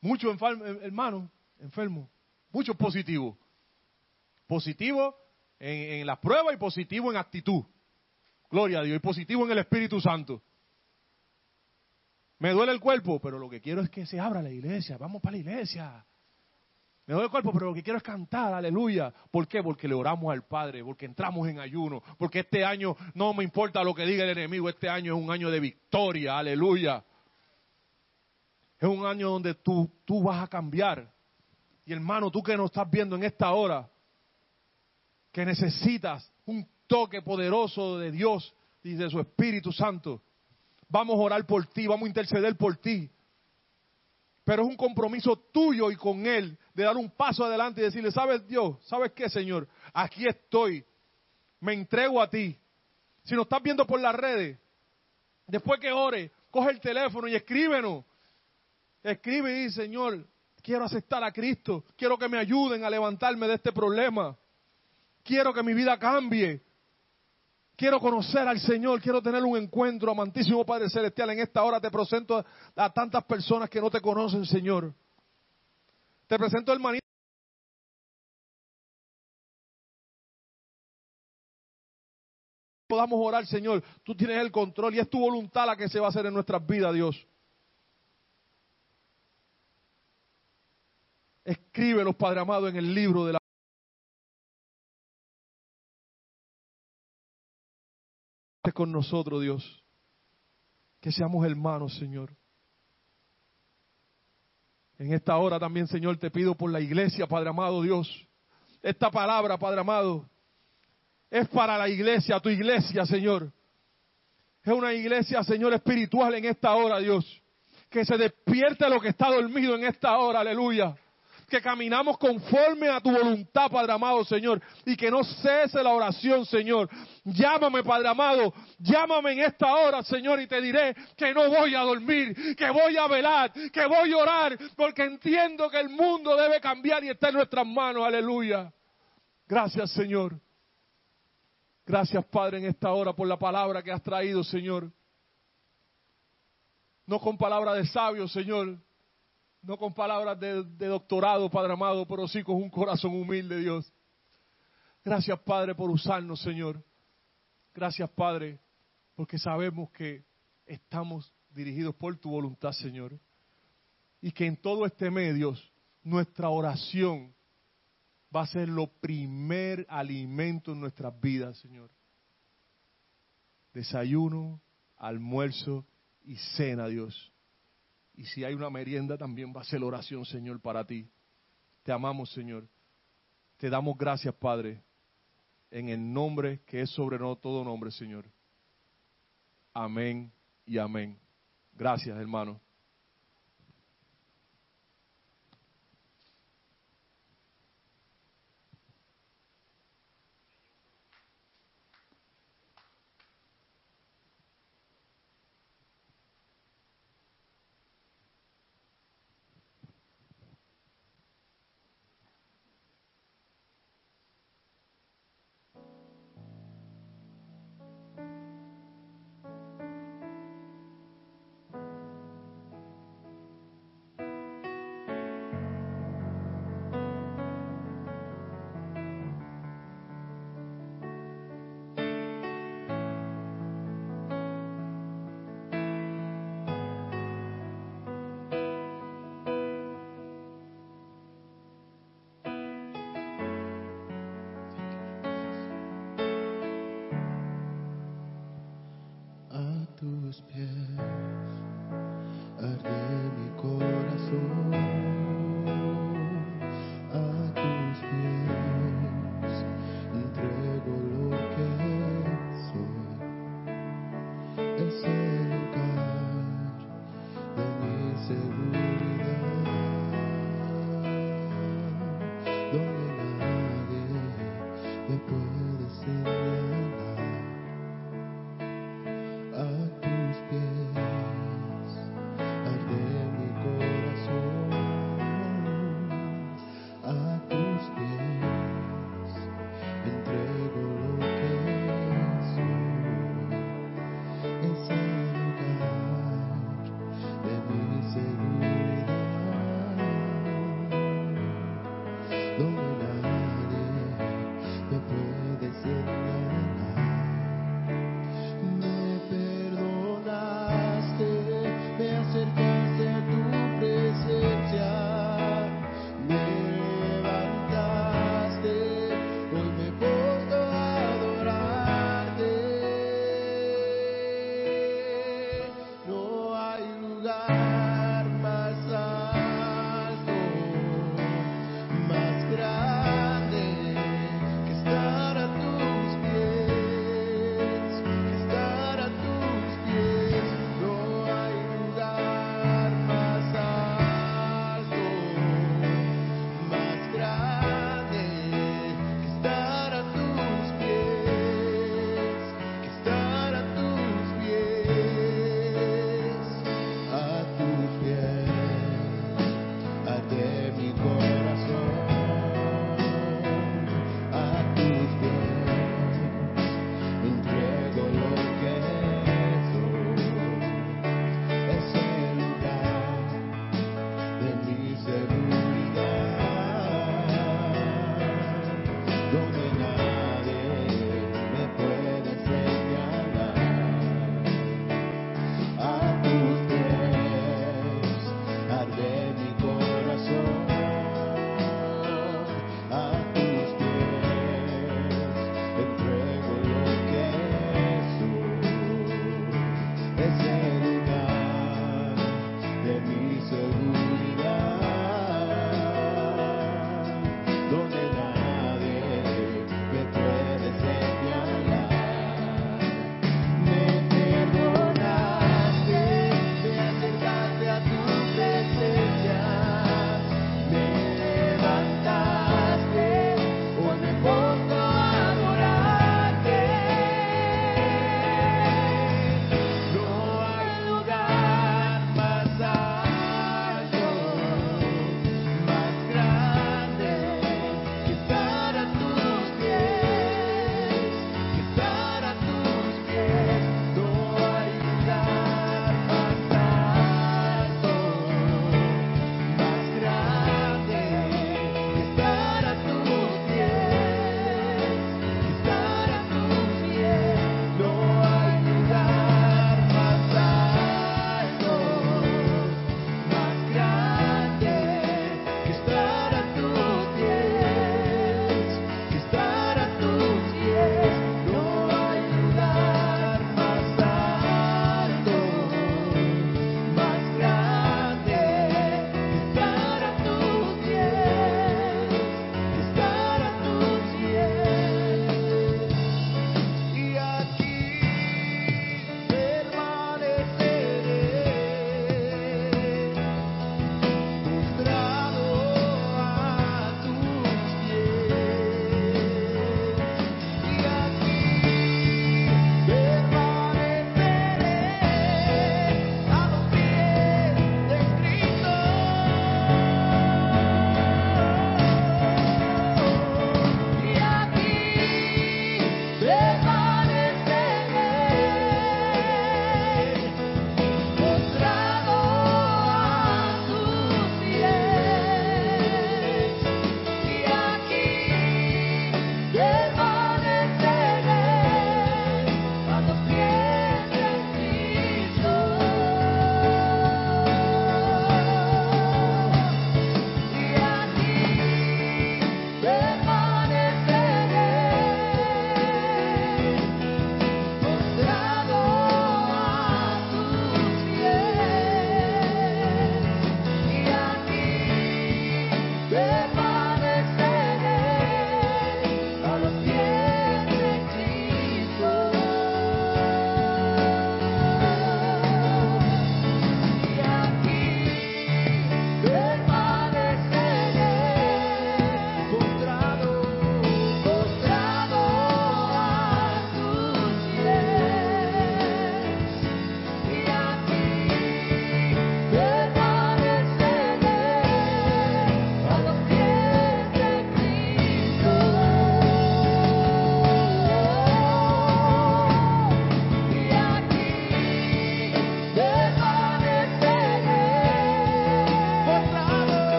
Muchos hermanos enfermos, muchos positivos. Positivo en, en la prueba y positivo en actitud. Gloria a Dios. Y positivo en el Espíritu Santo. Me duele el cuerpo, pero lo que quiero es que se abra la iglesia. Vamos para la iglesia. Me duele el cuerpo, pero lo que quiero es cantar, aleluya. ¿Por qué? Porque le oramos al Padre, porque entramos en ayuno, porque este año no me importa lo que diga el enemigo, este año es un año de victoria, aleluya. Es un año donde tú, tú vas a cambiar. Y hermano, tú que nos estás viendo en esta hora, que necesitas un toque poderoso de Dios y de su Espíritu Santo, vamos a orar por ti, vamos a interceder por ti. Pero es un compromiso tuyo y con Él de dar un paso adelante y decirle, ¿sabes Dios? ¿Sabes qué, Señor? Aquí estoy. Me entrego a ti. Si nos estás viendo por las redes, después que ore, coge el teléfono y escríbenos. Escribe y dice, Señor, quiero aceptar a Cristo. Quiero que me ayuden a levantarme de este problema. Quiero que mi vida cambie. Quiero conocer al Señor, quiero tener un encuentro, amantísimo Padre Celestial. En esta hora te presento a, tantas personas que no te conocen, Señor. Te presento hermanito. Podamos orar, Señor. Tú tienes el control y es tu voluntad la que se va a hacer en nuestras vidas, Dios. Escríbelos, Padre amado, en el libro de la con nosotros, Dios. Que seamos hermanos, Señor. En esta hora también, Señor, te pido por la iglesia, Padre amado Dios. Esta palabra, Padre amado, es para la iglesia, tu iglesia, Señor. Es una iglesia, Señor, espiritual en esta hora, Dios. Que se despierte lo que está dormido en esta hora, aleluya que caminamos conforme a tu voluntad, Padre amado, Señor, y que no cese la oración, Señor. Llámame, Padre amado, llámame en esta hora, Señor, y te diré que no voy a dormir, que voy a velar, que voy a orar, porque entiendo que el mundo debe cambiar y está en nuestras manos, aleluya. Gracias, Señor. Gracias, Padre, en esta hora por la palabra que has traído, Señor. No con palabra de sabio, Señor, no con palabras de, doctorado, Padre amado, pero sí con un corazón humilde, Dios. Gracias, Padre, por usarnos, Señor. Gracias, Padre, porque sabemos que estamos dirigidos por tu voluntad, Señor. Y que en todo este medio nuestra oración va a ser lo primer alimento en nuestras vidas, Señor. Desayuno, almuerzo y cena, Dios. Y si hay una merienda, también va a ser oración, Señor, para ti. Te amamos, Señor. Te damos gracias, Padre, en el nombre que es sobre todo nombre, Señor. Amén y amén. Gracias, hermano.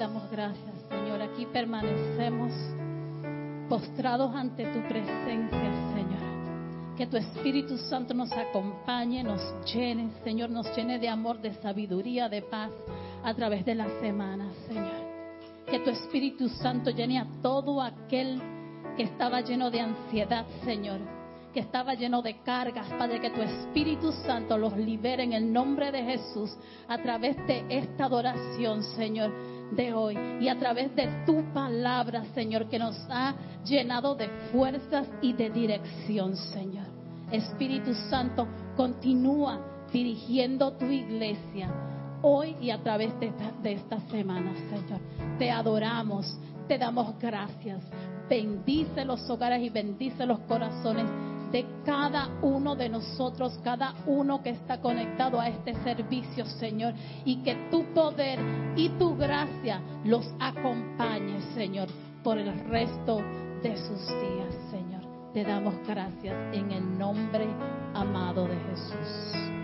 Damos gracias, Señor. Aquí permanecemos postrados ante tu presencia, Señor. Que tu Espíritu Santo nos acompañe, nos llene, Señor, nos llene de amor, de sabiduría, de paz a través de la semana, Señor. Que tu Espíritu Santo llene a todo aquel que estaba lleno de ansiedad, Señor que estaba lleno de cargas, Padre, que tu Espíritu Santo los libere en el nombre de Jesús a través de esta adoración, Señor, de hoy y a través de tu palabra, Señor, que nos ha llenado de fuerzas y de dirección, Señor. Espíritu Santo, continúa dirigiendo tu iglesia hoy y a través de esta, de esta semana, Señor. Te adoramos, te damos gracias. Bendice los hogares y bendice los corazones de cada uno de nosotros, cada uno que está conectado a este servicio, Señor, y que tu poder y tu gracia los acompañe, Señor, por el resto de sus días, Señor. Te damos gracias en el nombre amado de Jesús.